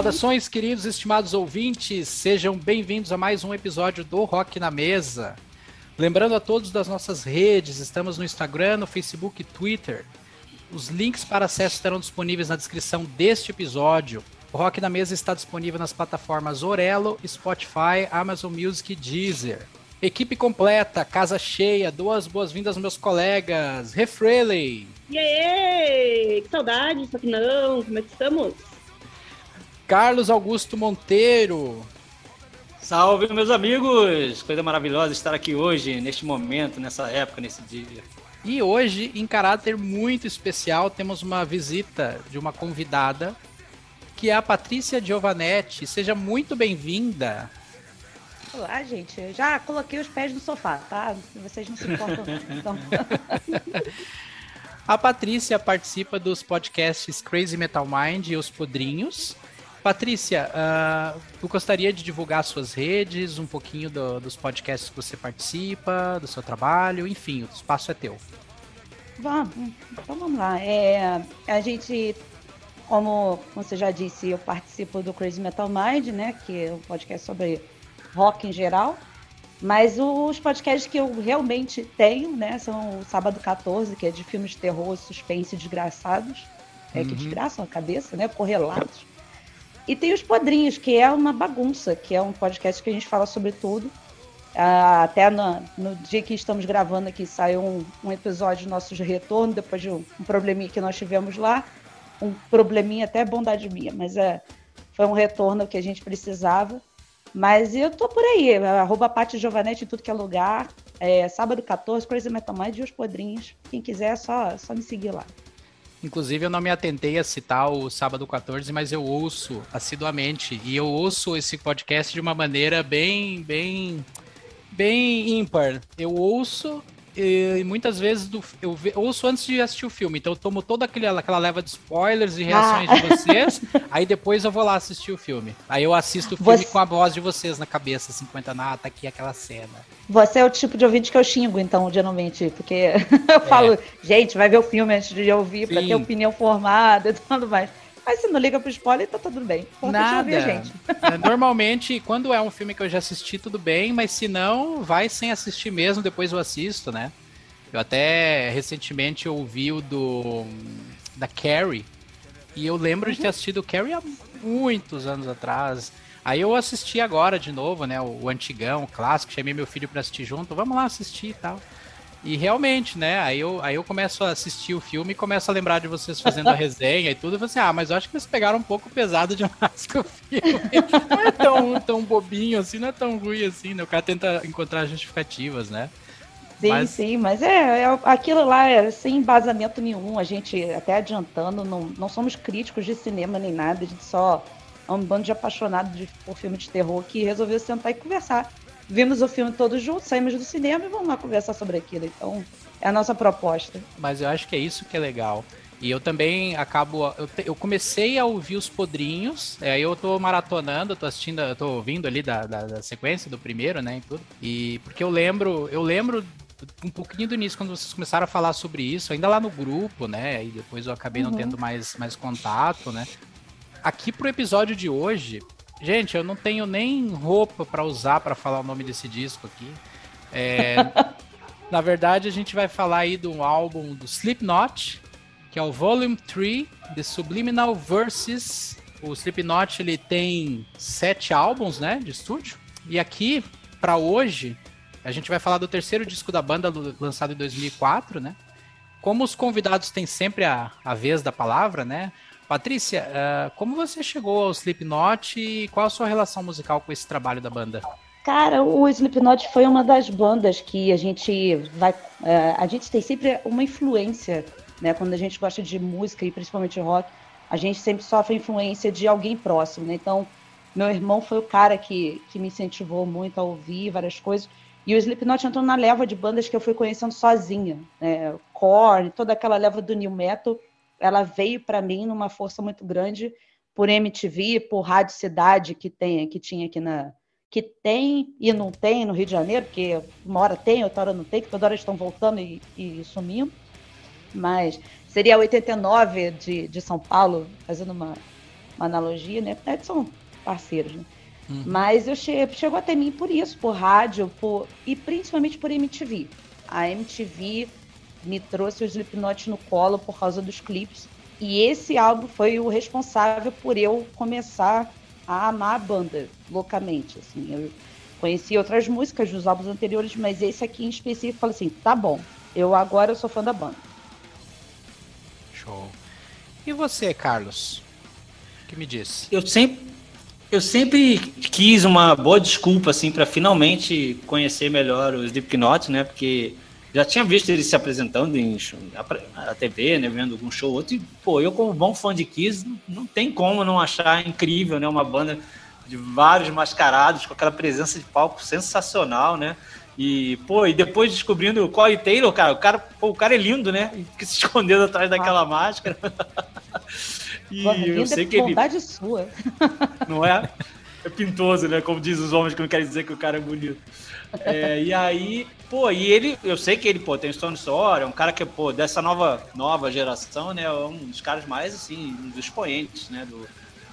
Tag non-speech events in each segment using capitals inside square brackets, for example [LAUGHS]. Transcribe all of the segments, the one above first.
Saudações, queridos estimados ouvintes, sejam bem-vindos a mais um episódio do Rock na Mesa. Lembrando a todos das nossas redes, estamos no Instagram, no Facebook e Twitter. Os links para acesso estarão disponíveis na descrição deste episódio. O Rock na Mesa está disponível nas plataformas Orelo, Spotify, Amazon Music e Deezer. Equipe completa, casa cheia, duas boas-vindas meus colegas. Refreley. E aí, que saudade, só que não, como é que estamos? Carlos Augusto Monteiro. Salve, meus amigos! Coisa maravilhosa estar aqui hoje, neste momento, nessa época, nesse dia. E hoje, em caráter muito especial, temos uma visita de uma convidada, que é a Patrícia Giovanetti. Seja muito bem-vinda. Olá, gente. Eu já coloquei os pés no sofá, tá? Vocês não se importam. Então. [LAUGHS] a Patrícia participa dos podcasts Crazy Metal Mind e Os Podrinhos Patrícia, uh, tu gostaria de divulgar suas redes, um pouquinho do, dos podcasts que você participa, do seu trabalho, enfim, o espaço é teu. Vamos, então vamos lá. É, a gente, como você já disse, eu participo do Crazy Metal Mind, né, que é um podcast sobre rock em geral. Mas os podcasts que eu realmente tenho, né, são o Sábado 14, que é de filmes de terror, suspense desgraçados, é, que uhum. desgraçam a cabeça, né, correlatos. E tem os Podrinhos, que é uma bagunça, que é um podcast que a gente fala sobre tudo. Ah, até no, no, dia que estamos gravando aqui saiu um, um episódio nosso de retorno, depois de um, um, probleminha que nós tivemos lá. Um probleminha até bondade minha, mas é, foi um retorno que a gente precisava. Mas eu tô por aí, arroba Pati Giovanetti em tudo que é lugar. É, sábado 14, Crazy Metal Mind e os Podrinhos. Quem quiser, é só, só me seguir lá. Inclusive, eu não me atentei a citar o Sábado 14, mas eu ouço assiduamente. E eu ouço esse podcast de uma maneira bem, bem, bem ímpar. Eu ouço e muitas vezes do, eu ouço antes de assistir o filme, então eu tomo toda aquele, aquela leva de spoilers e reações ah. de vocês, [LAUGHS] aí depois eu vou lá assistir o filme. Aí eu assisto o filme Você... com a voz de vocês na cabeça, 50 assim, ah, tá aqui aquela cena. Você é o tipo de ouvinte que eu xingo, então, geralmente, porque [LAUGHS] eu é. falo, gente, vai ver o filme antes de ouvir, pra ter opinião formada e tudo mais. Mas se não liga pro spoiler, tá tudo bem. Nada. gente. É, normalmente, quando é um filme que eu já assisti, tudo bem, mas se não, vai sem assistir mesmo, depois eu assisto, né? Eu até recentemente ouvi o do da Carrie e eu lembro uhum. de ter uhum. assistido o Carrie há muitos anos atrás. Aí eu assisti agora de novo, né? O, o antigão, o clássico, chamei meu filho para assistir junto, vamos lá assistir e tal. E realmente, né? Aí eu, aí eu começo a assistir o filme e começo a lembrar de vocês fazendo a [LAUGHS] resenha e tudo. E você, assim, ah, mas eu acho que eles pegaram um pouco pesado demais com o filme. [LAUGHS] Não é tão, tão bobinho assim, não é tão ruim assim, né? O cara tenta encontrar justificativas, né? Sim, mas... sim, mas é, é, aquilo lá é sem embasamento nenhum. A gente, até adiantando, não, não somos críticos de cinema nem nada, a gente só é um bando de apaixonados por filme de terror que resolveu sentar e conversar vimos o filme todos juntos, saímos do cinema e vamos lá conversar sobre aquilo. Então, é a nossa proposta. Mas eu acho que é isso que é legal. E eu também acabo. Eu, te, eu comecei a ouvir os podrinhos, é, aí eu tô maratonando, eu tô assistindo, eu tô ouvindo ali da, da, da, sequência do primeiro, né? E tudo. E porque eu lembro, eu lembro um pouquinho do início, quando vocês começaram a falar sobre isso, ainda lá no grupo, né? E depois eu acabei uhum. não tendo mais, mais contato, né? Aqui pro episódio de hoje, Gente, eu não tenho nem roupa para usar para falar o nome desse disco aqui. É, [LAUGHS] na verdade, a gente vai falar aí do álbum do Slipknot, que é o Volume 3, The Subliminal Verses. O Slipknot ele tem sete álbuns, né, de estúdio. E aqui, para hoje, a gente vai falar do terceiro disco da banda lançado em 2004, né? Como os convidados têm sempre a, a vez da palavra, né? Patrícia, uh, como você chegou ao Slipknot e qual a sua relação musical com esse trabalho da banda? Cara, o Slipknot foi uma das bandas que a gente vai. Uh, a gente tem sempre uma influência, né? Quando a gente gosta de música e principalmente rock, a gente sempre sofre influência de alguém próximo, né? Então, meu irmão foi o cara que, que me incentivou muito a ouvir várias coisas. E o Slipknot entrou na leva de bandas que eu fui conhecendo sozinha, né? Korn, toda aquela leva do new metal ela veio para mim numa força muito grande por MTV, por Rádio Cidade que tem, que tinha aqui na que tem e não tem no Rio de Janeiro, porque uma hora tem, outra hora não tem, que toda hora estão voltando e, e sumindo. Mas seria 89 de, de São Paulo, fazendo uma, uma analogia, né? É, são parceiros, né? Uhum. Mas eu che chegou até mim por isso, por rádio, por e principalmente por MTV. A MTV me trouxe o Slipknot no colo por causa dos clipes. E esse álbum foi o responsável por eu começar a amar a banda loucamente. Assim, eu conheci outras músicas dos álbuns anteriores, mas esse aqui em específico, falei assim, tá bom, eu agora eu sou fã da banda. Show. E você, Carlos? O que me diz? Eu sempre, eu sempre quis uma boa desculpa assim para finalmente conhecer melhor os Slipknot, né? Porque já tinha visto ele se apresentando em a TV, né, vendo algum show outro, e, pô, eu como bom fã de Kiss, não tem como não achar incrível, né, uma banda de vários mascarados, com aquela presença de palco sensacional, né, e, pô, e depois descobrindo o Corey Taylor, cara, o cara, pô, o cara é lindo, né, [LAUGHS] que se escondendo atrás daquela ah. máscara. [LAUGHS] e eu sei que ele... sua. Não é? É pintoso, né, como diz os homens que não querem dizer que o cara é bonito. É, e aí, pô, e ele, eu sei que ele, pô, tem Stone Sour, é um cara que, pô, dessa nova, nova geração, né, é um dos caras mais, assim, um dos expoentes, né, do,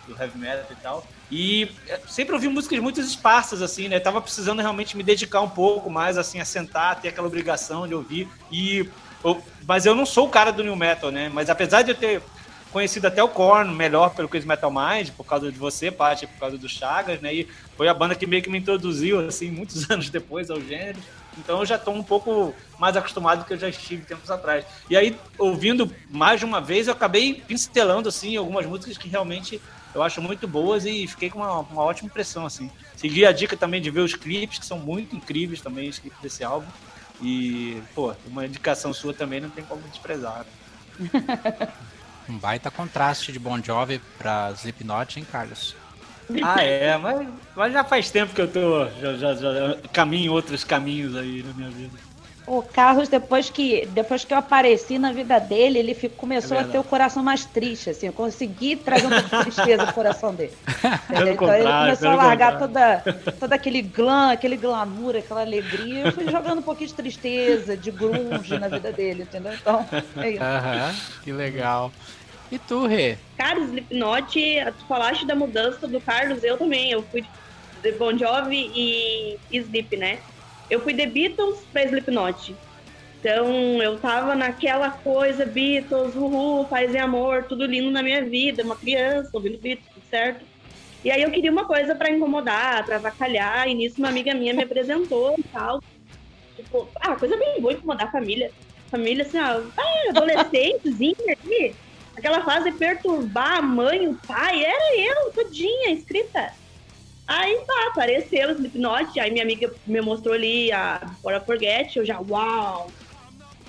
do heavy metal e tal. E é, sempre ouvi músicas muito esparsas, assim, né, tava precisando realmente me dedicar um pouco mais, assim, a sentar, ter aquela obrigação de ouvir. E, eu, mas eu não sou o cara do new metal, né, mas apesar de eu ter conhecido até o Korn melhor pelo Crazy Metal Mind, por causa de você, Paty, por causa do Chagas, né? E foi a banda que meio que me introduziu, assim, muitos [LAUGHS] anos depois ao gênero. Então eu já estou um pouco mais acostumado do que eu já estive tempos atrás. E aí, ouvindo mais de uma vez, eu acabei pincelando, assim, algumas músicas que realmente eu acho muito boas e fiquei com uma, uma ótima impressão, assim. Segui a dica também de ver os clipes, que são muito incríveis também, os clipes desse álbum. E, pô, uma indicação sua também não tem como desprezar. Né? [LAUGHS] Um baita contraste de Bon Jovi pra Slipknot, hein, Carlos? Ah, é, mas, mas já faz tempo que eu tô. Já, já, já caminho outros caminhos aí na minha vida. O Carlos, depois que, depois que eu apareci na vida dele, ele fico, começou é a ter o coração mais triste, assim. Eu consegui trazer um pouco de tristeza no coração dele. [LAUGHS] então ele começou a largar toda, todo aquele glam, aquele glamour, aquela alegria. Eu fui jogando um pouquinho de tristeza, de grunge na vida dele, entendeu? Então, é isso. Que legal. E tu, Rê? Cara, Slipknot, tu falaste da mudança do Carlos, eu também. Eu fui de Bon Jovi e Sleep, né? Eu fui de Beatles pra Slipknot. Então, eu tava naquela coisa, Beatles, uhul, paz e amor, tudo lindo na minha vida, uma criança, ouvindo Beatles, tudo certo? E aí eu queria uma coisa para incomodar, para avacalhar, e nisso uma amiga minha me apresentou e tal. Tipo, ah, coisa bem boa incomodar a família. Família, assim, ó, ah, adolescentezinha aqui, aquela fase de perturbar a mãe, o pai, era eu, todinha, escrita. Aí tá, apareceu o Slipknot, aí minha amiga me mostrou ali a I Forget, eu já, uau,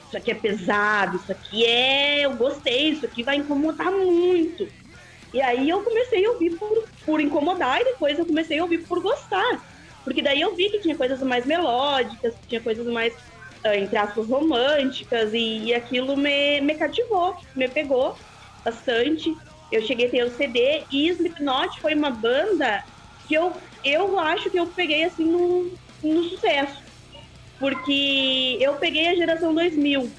isso aqui é pesado, isso aqui é, eu gostei, isso aqui vai incomodar muito. E aí eu comecei a ouvir por, por incomodar e depois eu comecei a ouvir por gostar. Porque daí eu vi que tinha coisas mais melódicas, tinha coisas mais, uh, entre aspas, românticas, e, e aquilo me, me cativou, me pegou bastante. Eu cheguei a ter o CD e Slipknot foi uma banda que eu, eu acho que eu peguei assim no, no sucesso. Porque eu peguei a geração 2000.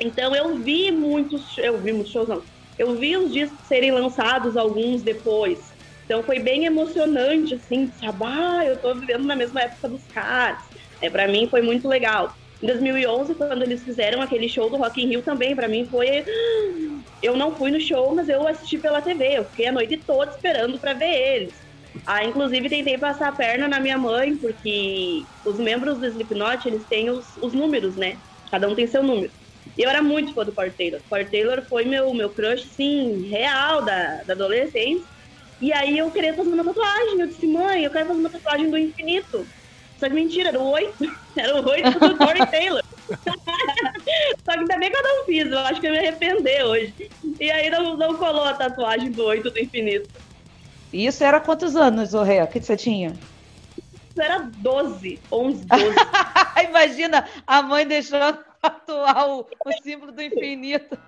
Então eu vi muitos, eu vi muitos shows não. Eu vi os discos serem lançados alguns depois. Então foi bem emocionante assim, sabe? Ah, eu tô vivendo na mesma época dos caras. É, para mim foi muito legal. Em 2011, quando eles fizeram aquele show do Rock in Rio também, para mim foi [GASPS] eu não fui no show, mas eu assisti pela TV. Eu fiquei a noite toda esperando para ver eles. Ah, inclusive tentei passar a perna na minha mãe, porque os membros do Slipknot, eles têm os, os números, né? Cada um tem seu número. E eu era muito fã do Cord Taylor. Cord Taylor foi meu, meu crush, sim, real da, da adolescência. E aí eu queria fazer uma tatuagem. Eu disse, mãe, eu quero fazer uma tatuagem do infinito. Só que mentira, era o oito. [LAUGHS] Era o oito do Corey Taylor. [LAUGHS] Só que ainda bem que eu não fiz, eu acho que eu me arrepender hoje. E aí não, não colou a tatuagem do oito do infinito. Isso era quantos anos, o Ré? O que você tinha? Isso era 12, 11, 12. Imagina a mãe deixando [LAUGHS] tatuar o, o símbolo do infinito.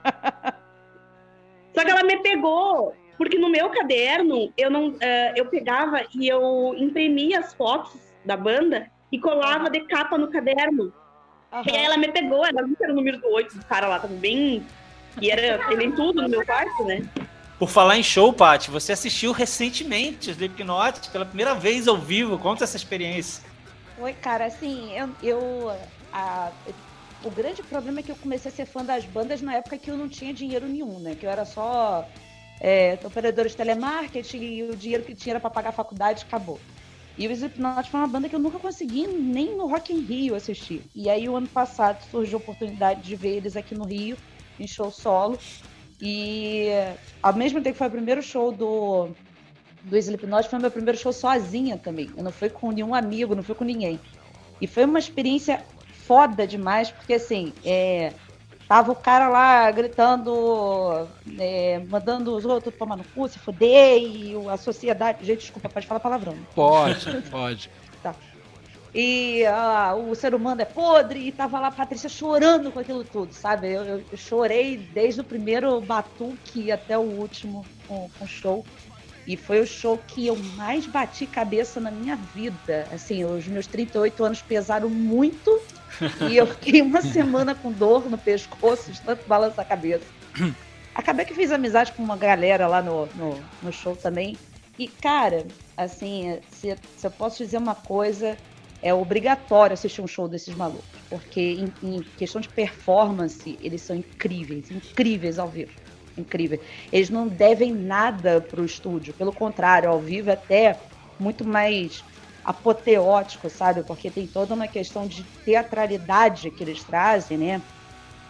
Só que ela me pegou, porque no meu caderno eu não, uh, eu pegava e eu imprimia as fotos da banda e colava de capa no caderno. Uhum. E aí ela me pegou, ela viu que era o número do 8 do cara lá, tava bem. E era ele em tudo no meu quarto, né? Por falar em show, Paty, você assistiu recentemente Slipknot pela primeira vez ao vivo. Conta essa experiência. Oi, cara, assim, eu, eu a, o grande problema é que eu comecei a ser fã das bandas na época que eu não tinha dinheiro nenhum, né? Que eu era só é, operadora de telemarketing e o dinheiro que tinha era para pagar a faculdade acabou. E o Slipknot foi uma banda que eu nunca consegui nem no Rock in Rio assistir. E aí o ano passado surgiu a oportunidade de ver eles aqui no Rio, em show solo. E ao mesmo tempo que foi o primeiro show do, do Slipknot, foi o meu primeiro show sozinha também. Eu não fui com nenhum amigo, não fui com ninguém. E foi uma experiência foda demais, porque assim, é, tava o cara lá gritando, é, mandando os outros tomar no cu, se fuder, e a sociedade. Gente, desculpa, pode falar palavrão. Pode, [LAUGHS] pode. Tá. E ah, o ser humano é podre, e tava lá a Patrícia chorando com aquilo tudo, sabe? Eu, eu, chorei desde o primeiro batuque até o último com, com show. E foi o show que eu mais bati cabeça na minha vida. Assim, os meus 38 anos pesaram muito [LAUGHS] e eu fiquei uma semana com dor no pescoço, de tanto balançar a cabeça. [CLEARS THROAT] Acabei que fiz amizade com uma galera lá no, no, no show também. E, cara, assim, se, se, eu posso dizer uma coisa, é obrigatório assistir um show desses malucos. Porque em, em questão de performance, eles são incríveis, incríveis ao vivo incrível. Eles não devem nada para o estúdio, pelo contrário, ao vivo é até muito mais apoteótico, sabe? Porque tem toda uma questão de teatralidade que eles trazem, né?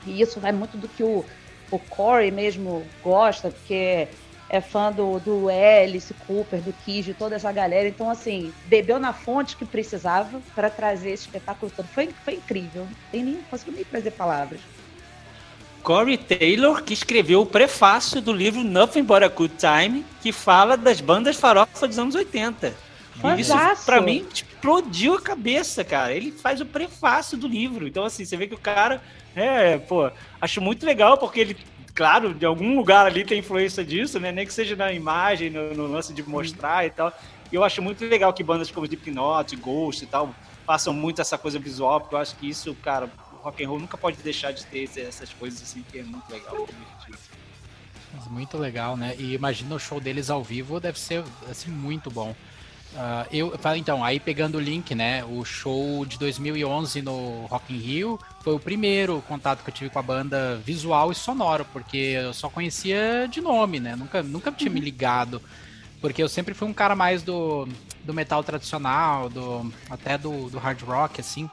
E isso vai muito do que o, o Corey mesmo gosta, porque é fã do, do Alice Cooper, do Kiss, de toda essa galera. Então, assim, bebeu na fonte que precisava para trazer esse espetáculo todo. Foi, foi incrível. Tem nem, não consigo nem trazer palavras. Corey Taylor, que escreveu o prefácio do livro Nothing But a Good Time, que fala das bandas farofa dos anos 80. E isso, pra mim, explodiu a cabeça, cara. Ele faz o prefácio do livro. Então, assim, você vê que o cara. É, pô, acho muito legal, porque ele, claro, de algum lugar ali tem influência disso, né? Nem que seja na imagem, no, no lance de mostrar e tal. E eu acho muito legal que bandas como Slipknot, Ghost e tal façam muito essa coisa visual, porque eu acho que isso, cara, rock and roll nunca pode deixar de ter essas coisas assim que é muito legal. Muito legal, né? E imagina o show deles ao vivo, deve ser assim, muito bom. Uh, eu então, aí pegando o link, né? O show de 2011 no Rock in Rio foi o primeiro contato que eu tive com a banda visual e sonoro, porque eu só conhecia de nome, né? Nunca, nunca tinha me uhum. ligado, porque eu sempre fui um cara mais do, do metal tradicional, do até do, do hard rock, assim,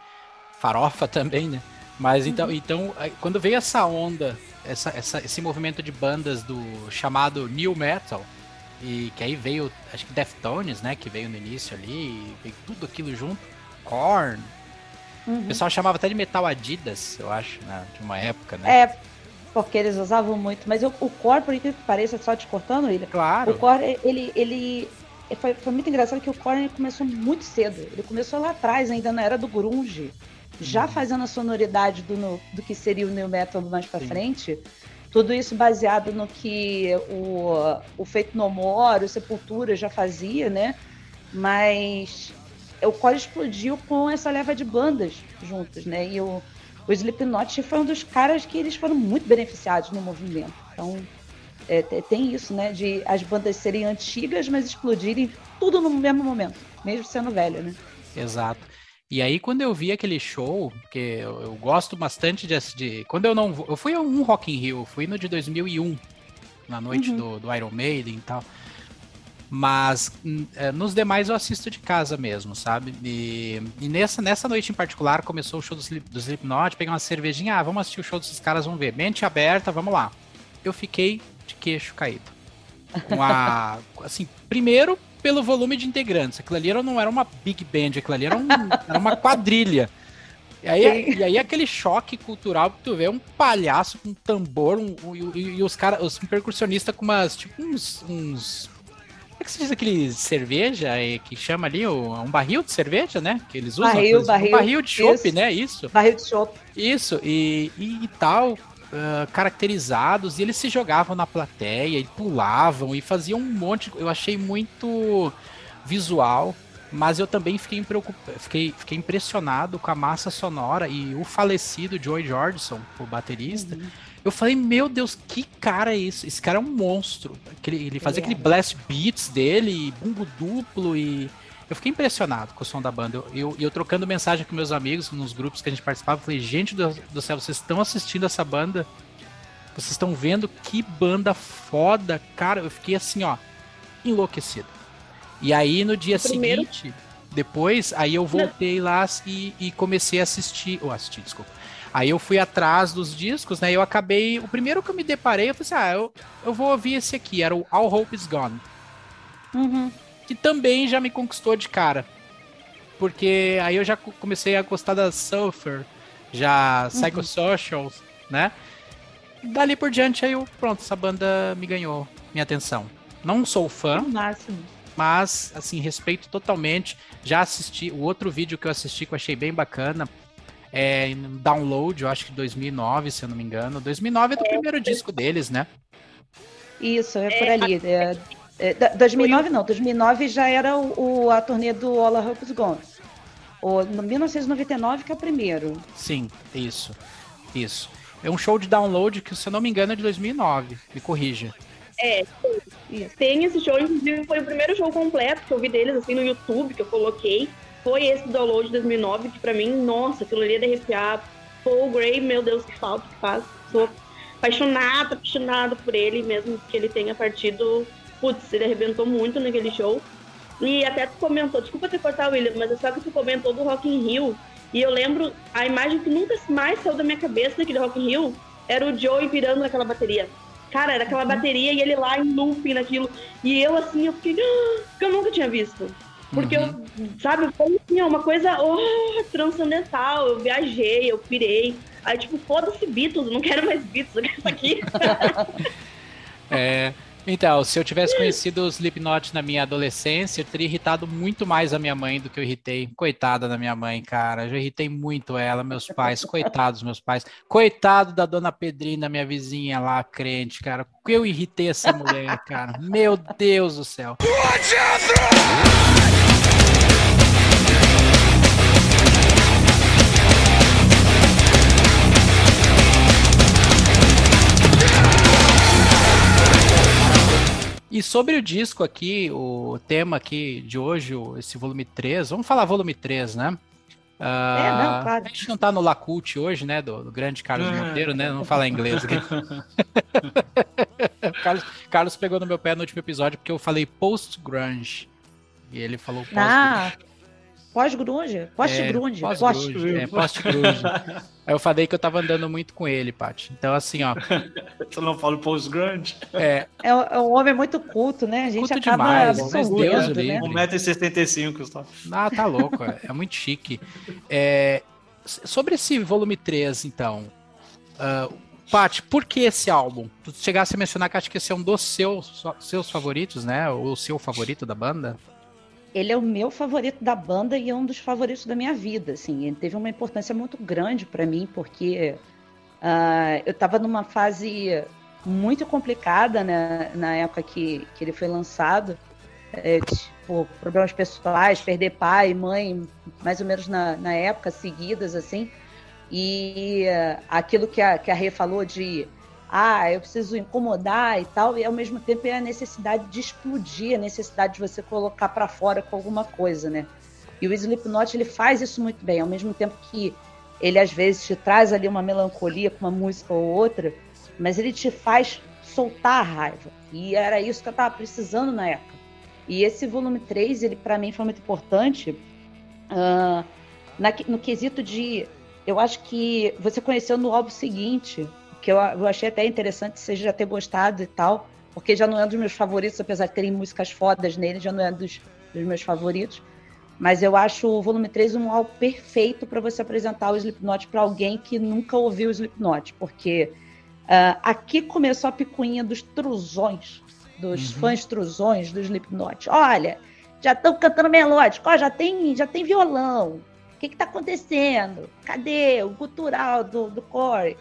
farofa [LAUGHS] também, né? Mas então, uhum. então quando veio essa onda, essa, essa, esse movimento de bandas do chamado New Metal, e que aí veio, acho que Deftones, né, que veio no início ali, veio tudo aquilo junto, Korn. Uhum. O pessoal chamava até de Metal Adidas, eu acho, né, de uma época, né? É, porque eles usavam muito, mas eu, o Korn, por incrível que pareça, só te cortando, ele. Claro. O Korn, ele, ele foi, foi muito engraçado que o Korn começou muito cedo. Ele começou lá atrás, ainda na era do grunge já fazendo a sonoridade do, no, do que seria o new metal mais para frente. Tudo isso baseado no que o, o Feito No More, o Sepultura já fazia, né? Mas o Core explodiu com essa leva de bandas juntas, né? E o, o Slipknot foi um dos caras que eles foram muito beneficiados no movimento. Então, é, tem isso, né? De as bandas serem antigas, mas explodirem tudo no mesmo momento, mesmo sendo velho, né? Exato. E aí, quando eu vi aquele show, porque eu, eu gosto bastante de, de, Quando eu não. Eu fui a um Rock in Rio, fui no de 2001, na noite uhum. do, do Iron Maiden e tal. Mas é, nos demais eu assisto de casa mesmo, sabe? E, e, nessa, nessa noite em particular começou o show do, Slip, do Slipknot, peguei uma cervejinha, ah, vamos assistir o show desses caras, vamos ver. Mente aberta, vamos lá. Eu fiquei de queixo caído. Com a, [LAUGHS] assim, primeiro pelo volume de integrantes. Aquilo ali não era uma big band, aquilo ali era, um, [LAUGHS] era uma quadrilha. E aí, e aí aquele choque cultural que tu vê um palhaço com um tambor um, um, e, e, os caras, os percussionistas com umas, tipo uns, uns como é que se diz aquele cerveja que chama ali um barril de cerveja, né? Que eles usam. Barril, barril. Um barril de chopp, né? Isso. Barril de chopp. Isso, e, e, e tal uh, caracterizados e eles se jogavam na plateia e pulavam e faziam um monte. Eu achei muito visual, mas eu também fiquei, fiquei, fiquei impressionado com a massa sonora e o falecido Joey Jordison, o baterista. Uhum. Eu falei, meu Deus, que cara é esse? Esse cara é um monstro. Aquele, ele fazia ele aquele é. blast beats dele, bumbo duplo e. Eu fiquei impressionado com o som da banda. Eu, eu, eu trocando mensagem com meus amigos nos grupos que a gente participava, falei, gente do, do céu, vocês estão assistindo essa banda? Vocês estão vendo que banda foda, cara. Eu fiquei assim, ó, enlouquecido. E aí no dia Primeiro... seguinte, depois, aí eu voltei lá e, e comecei a assistir. Ou oh, assistir, desculpa. Aí eu fui atrás dos discos, né? Eu acabei. O primeiro que eu me deparei, eu falei assim: ah, eu, eu vou ouvir esse aqui. Era o All Hope Is Gone. Uhum. Que também já me conquistou de cara. Porque aí eu já comecei a gostar da Sulfur, já uhum. Psychosocials, né? Dali por diante, aí eu, pronto, essa banda me ganhou minha atenção. Não sou fã. Máximo mas assim, respeito totalmente. Já assisti o outro vídeo que eu assisti que eu achei bem bacana. É Download, eu acho que 2009, se eu não me engano. 2009 é do é, primeiro disco deles, né? Isso, é por ali. É, é, 2009 não, 2009 já era o, o a turnê do Our Hope's Gone. O, no 1999 que é o primeiro. Sim, isso. Isso. É um show de download que, se eu não me engano, é de 2009. Me corrija. É, tem esse show, inclusive foi o primeiro show completo que eu vi deles, assim, no YouTube, que eu coloquei. Foi esse download de 2009, que pra mim, nossa, aquilo ali ia de arrepiar. Paul Gray, meu Deus, que falta que faz. Sou apaixonada, apaixonada por ele, mesmo que ele tenha partido. Putz, ele arrebentou muito naquele show. E até tu comentou, desculpa te cortar, William, mas é só que tu comentou do Rock in Rio. E eu lembro, a imagem que nunca mais saiu da minha cabeça daquele Rock in Rio era o Joey virando naquela bateria. Cara, era aquela bateria e ele lá em looping naquilo. E eu assim, eu fiquei. Ah, que eu nunca tinha visto. Porque uhum. eu, sabe, foi assim, uma coisa oh, transcendental. Eu viajei, eu pirei. Aí, tipo, foda-se Beatles, não quero mais Beatles, eu quero isso aqui. [LAUGHS] [LAUGHS] é. Então, se eu tivesse conhecido os Slipknot na minha adolescência, eu teria irritado muito mais a minha mãe do que eu irritei. Coitada da minha mãe, cara. Eu já irritei muito ela, meus pais. Coitados meus pais. Coitado da dona Pedrina, minha vizinha lá, crente, cara. Eu irritei essa mulher, cara. Meu Deus do céu. E sobre o disco aqui, o tema aqui de hoje, esse volume 3, vamos falar volume 3, né? Uh, é, não, claro. A gente não tá no Lacute hoje, né? Do, do grande Carlos é. Monteiro, né? Não falar inglês aqui. [LAUGHS] Carlos, Carlos pegou no meu pé no último episódio porque eu falei post-grunge. E ele falou post-grunge. Ah, Pós-grunge? Post-grunge. É, pós-grunge. É, post-grunge. Aí [LAUGHS] eu falei que eu tava andando muito com ele, Paty. Então, assim, ó. [LAUGHS] tu não fala post-grunge? É. é. É um homem muito culto, né? A gente culto acaba demais, Deus né? 1,75m, Gustavo. Ah, tá louco. É, é muito chique. É, sobre esse volume 3, então. Uh, Paty, por que esse álbum? Tu chegasse a mencionar que acho que esse é um dos seus, seus favoritos, né? Ou o seu favorito da banda? Ele é o meu favorito da banda e é um dos favoritos da minha vida. Assim, ele teve uma importância muito grande para mim porque uh, eu estava numa fase muito complicada né, na época que, que ele foi lançado. É, tipo, problemas pessoais, perder pai, mãe, mais ou menos na, na época seguidas, assim. E uh, aquilo que a, que a Rê falou de ah, eu preciso incomodar e tal, e ao mesmo tempo é a necessidade de explodir, a necessidade de você colocar para fora com alguma coisa, né? E o Slipknot ele faz isso muito bem, ao mesmo tempo que ele às vezes te traz ali uma melancolia com uma música ou outra, mas ele te faz soltar a raiva. E era isso que eu tava precisando na época. E esse volume 3, ele para mim foi muito importante uh, na, no quesito de. Eu acho que você conheceu no álbum seguinte que eu, eu achei até interessante você já ter gostado e tal, porque já não é um dos meus favoritos, apesar de terem músicas fodas nele, já não é dos, dos meus favoritos. Mas eu acho o volume 3 um álbum perfeito para você apresentar o Slipknot para alguém que nunca ouviu o Slipknot, porque uh, aqui começou a picuinha dos truzões, dos uhum. fãs truzões do Slipknot. Olha, já estão cantando melódico, ó, já tem, já tem violão. O que está acontecendo? Cadê o cultural do, do Corey?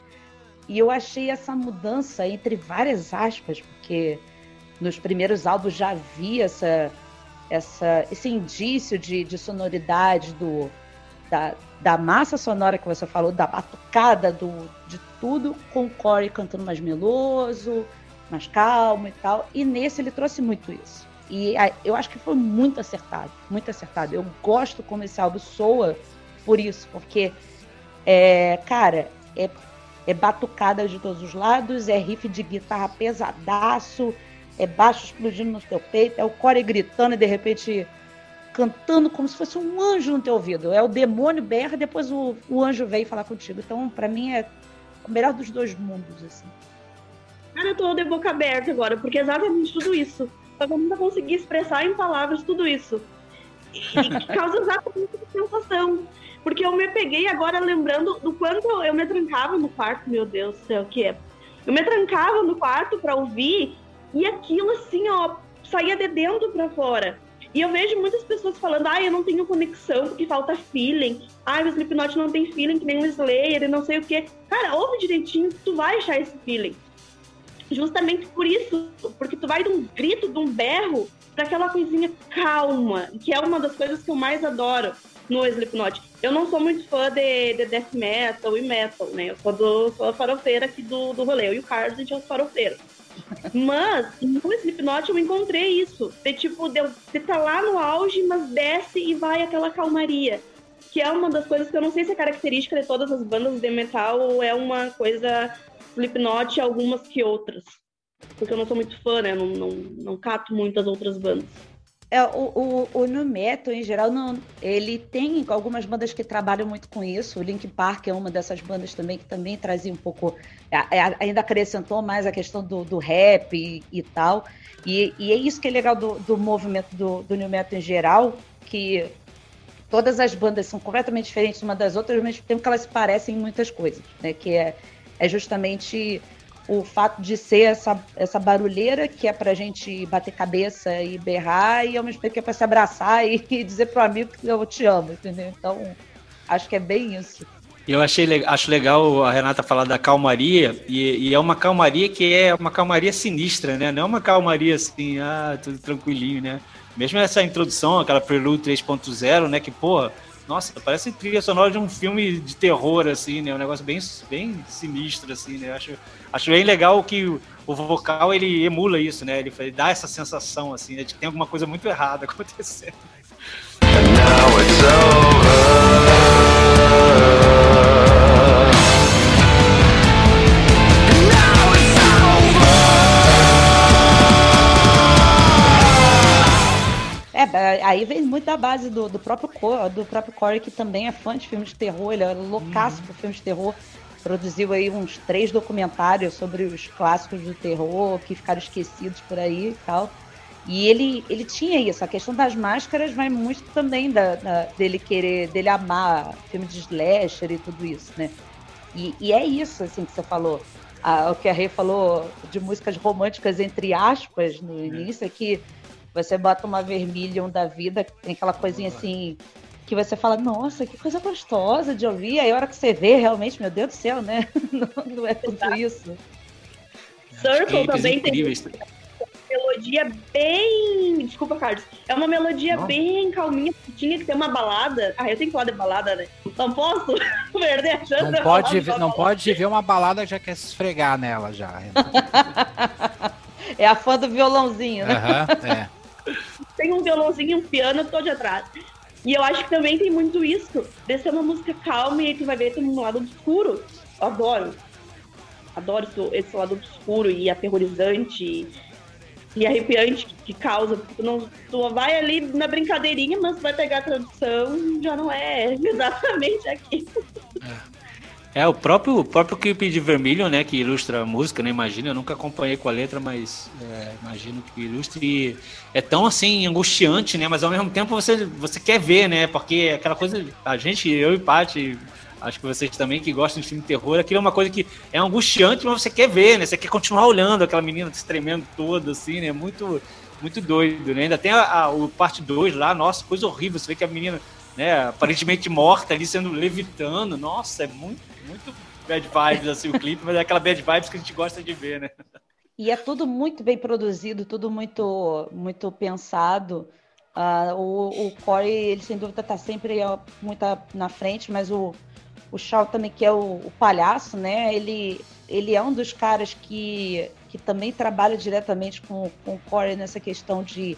E eu achei essa mudança entre várias aspas, porque nos primeiros álbuns já havia essa, essa, esse indício de, de sonoridade do, da, da massa sonora que você falou, da batucada, do, de tudo, com o Corey cantando mais meloso, mais calmo e tal. E nesse ele trouxe muito isso. E eu acho que foi muito acertado, muito acertado. Eu gosto como esse álbum soa por isso, porque, é, cara, é, é batucada de todos os lados, é riff de guitarra pesadaço, é baixo explodindo no teu peito, é o Corey gritando e de repente cantando como se fosse um anjo no teu ouvido. É o demônio berra e depois o, o anjo vem falar contigo. Então, para mim, é o melhor dos dois mundos, assim. Cara, eu tô de boca aberta agora, porque é exatamente tudo isso. Eu nunca consegui expressar em palavras tudo isso. E [LAUGHS] causa exatamente essa sensação. Porque eu me peguei agora lembrando do quanto eu me trancava no quarto, meu Deus do céu, que é? Eu me trancava no quarto para ouvir e aquilo assim, ó, saía de dentro para fora. E eu vejo muitas pessoas falando, ah, eu não tenho conexão porque falta feeling. Ah, o Slipknot não tem feeling que nem o Slayer e não sei o quê. Cara, ouve direitinho que tu vai achar esse feeling. Justamente por isso, porque tu vai de um grito, de um berro, para aquela coisinha calma, que é uma das coisas que eu mais adoro no Slipknot. Eu não sou muito fã de, de death metal e metal, né? Eu sou, do, sou a farofeira aqui do, do rolê. Eu e o Carlos, a gente é os farofeiros. [LAUGHS] Mas no Slipknot eu encontrei isso. De tipo, de, de tá lá no auge, mas desce e vai aquela calmaria. Que é uma das coisas que eu não sei se é característica de todas as bandas de metal ou é uma coisa Slipknot algumas que outras. Porque eu não sou muito fã, né? Não, não, não cato muitas outras bandas. É, o, o, o no metal, em geral, não, ele tem algumas bandas que trabalham muito com isso. O Link Park é uma dessas bandas também que também trazia um pouco, ainda acrescentou mais a questão do, do rap e, e tal. E, e, é isso que é legal do, do movimento do, do New Metal em geral, que todas as bandas são completamente diferentes uma das outras, mas tempo que elas se parecem em muitas coisas, né? Que é, é justamente o fato de ser essa, essa barulheira que é pra gente bater cabeça e berrar, e ao mesmo tempo que é pra se abraçar e, e [LAUGHS] dizer pro amigo que eu te amo, entendeu? Então, acho que é bem isso. Eu achei, acho legal a Renata falar da calmaria, e, e, é uma calmaria que é uma calmaria sinistra, né? Não é uma calmaria assim, ah, tudo tranquilinho, né? Mesmo essa introdução, aquela Prelude 3.0, né? Que, porra, nossa, parece trilha sonora de um filme de terror, assim, né? Um negócio bem, bem sinistro, assim, né? Acho, acho bem legal que o, o vocal, ele emula isso, né? Ele, ele, dá essa sensação, assim, né? De que tem alguma coisa muito errada [LAUGHS] acontecendo. And now it's over. Aí vem muito da base do, do próprio Corey, do próprio Corey, que também é fã de filmes de terror, ele é loucaço uhum. por filmes de terror. Produziu aí uns três documentários sobre os clássicos do terror que ficaram esquecidos por aí e tal. E ele, ele tinha isso, a questão das máscaras vai muito também da, da, dele querer, dele amar filme de slasher e tudo isso, né? E, e é isso, assim, que você falou. o que a Rei falou de músicas românticas, entre aspas, no é. início, é que você bota uma vermilion da vida, tem aquela coisinha assim que você fala, nossa, que coisa gostosa de ouvir. Aí a hora que você vê, realmente, meu Deus do céu, né? [LAUGHS] Não, não é tudo isso. Circle também tem melodia bem. Desculpa, Carlos. É uma melodia não. bem calminha. Tinha que ter uma balada. Ah, eu tenho que falar de balada, né? Não posso [LAUGHS] perder a chance. Não pode, ver, não pode ver uma balada já quer se esfregar nela já. [LAUGHS] é a fã do violãozinho, né? Uhum, é tem um violãozinho e um piano, de atrás. E eu acho que também tem muito isso, de ser uma música calma e tu vai ver tem um lado obscuro. Eu adoro. Adoro esse lado obscuro e aterrorizante e arrepiante que causa. Tu, não, tu vai ali na brincadeirinha, mas vai pegar a tradução, já não é [LAUGHS] exatamente aquilo. É. É, o próprio, o próprio clipe de Vermilion, né, que ilustra a música, né, imagina, eu nunca acompanhei com a letra, mas é, imagino que ilustre. É tão, assim, angustiante, né, mas ao mesmo tempo você, você quer ver, né, porque aquela coisa, a gente, eu e Paty, acho que vocês também que gostam de filme de terror, aquilo é uma coisa que é angustiante, mas você quer ver, né, você quer continuar olhando aquela menina se tremendo toda, assim, né, muito, muito doido, né, ainda tem a, a o parte 2 lá, nossa, coisa horrível, você vê que a menina, né, aparentemente morta ali, sendo levitando, nossa, é muito muito bad vibes assim o clipe, mas é aquela bad vibes que a gente gosta de ver, né? E é tudo muito bem produzido, tudo muito muito pensado. Uh, o, o Corey, ele sem dúvida tá sempre muito na frente, mas o, o Shaw também, que é o, o, palhaço, né? Ele, ele é um dos caras que, que também trabalha diretamente com, com o Corey nessa questão de,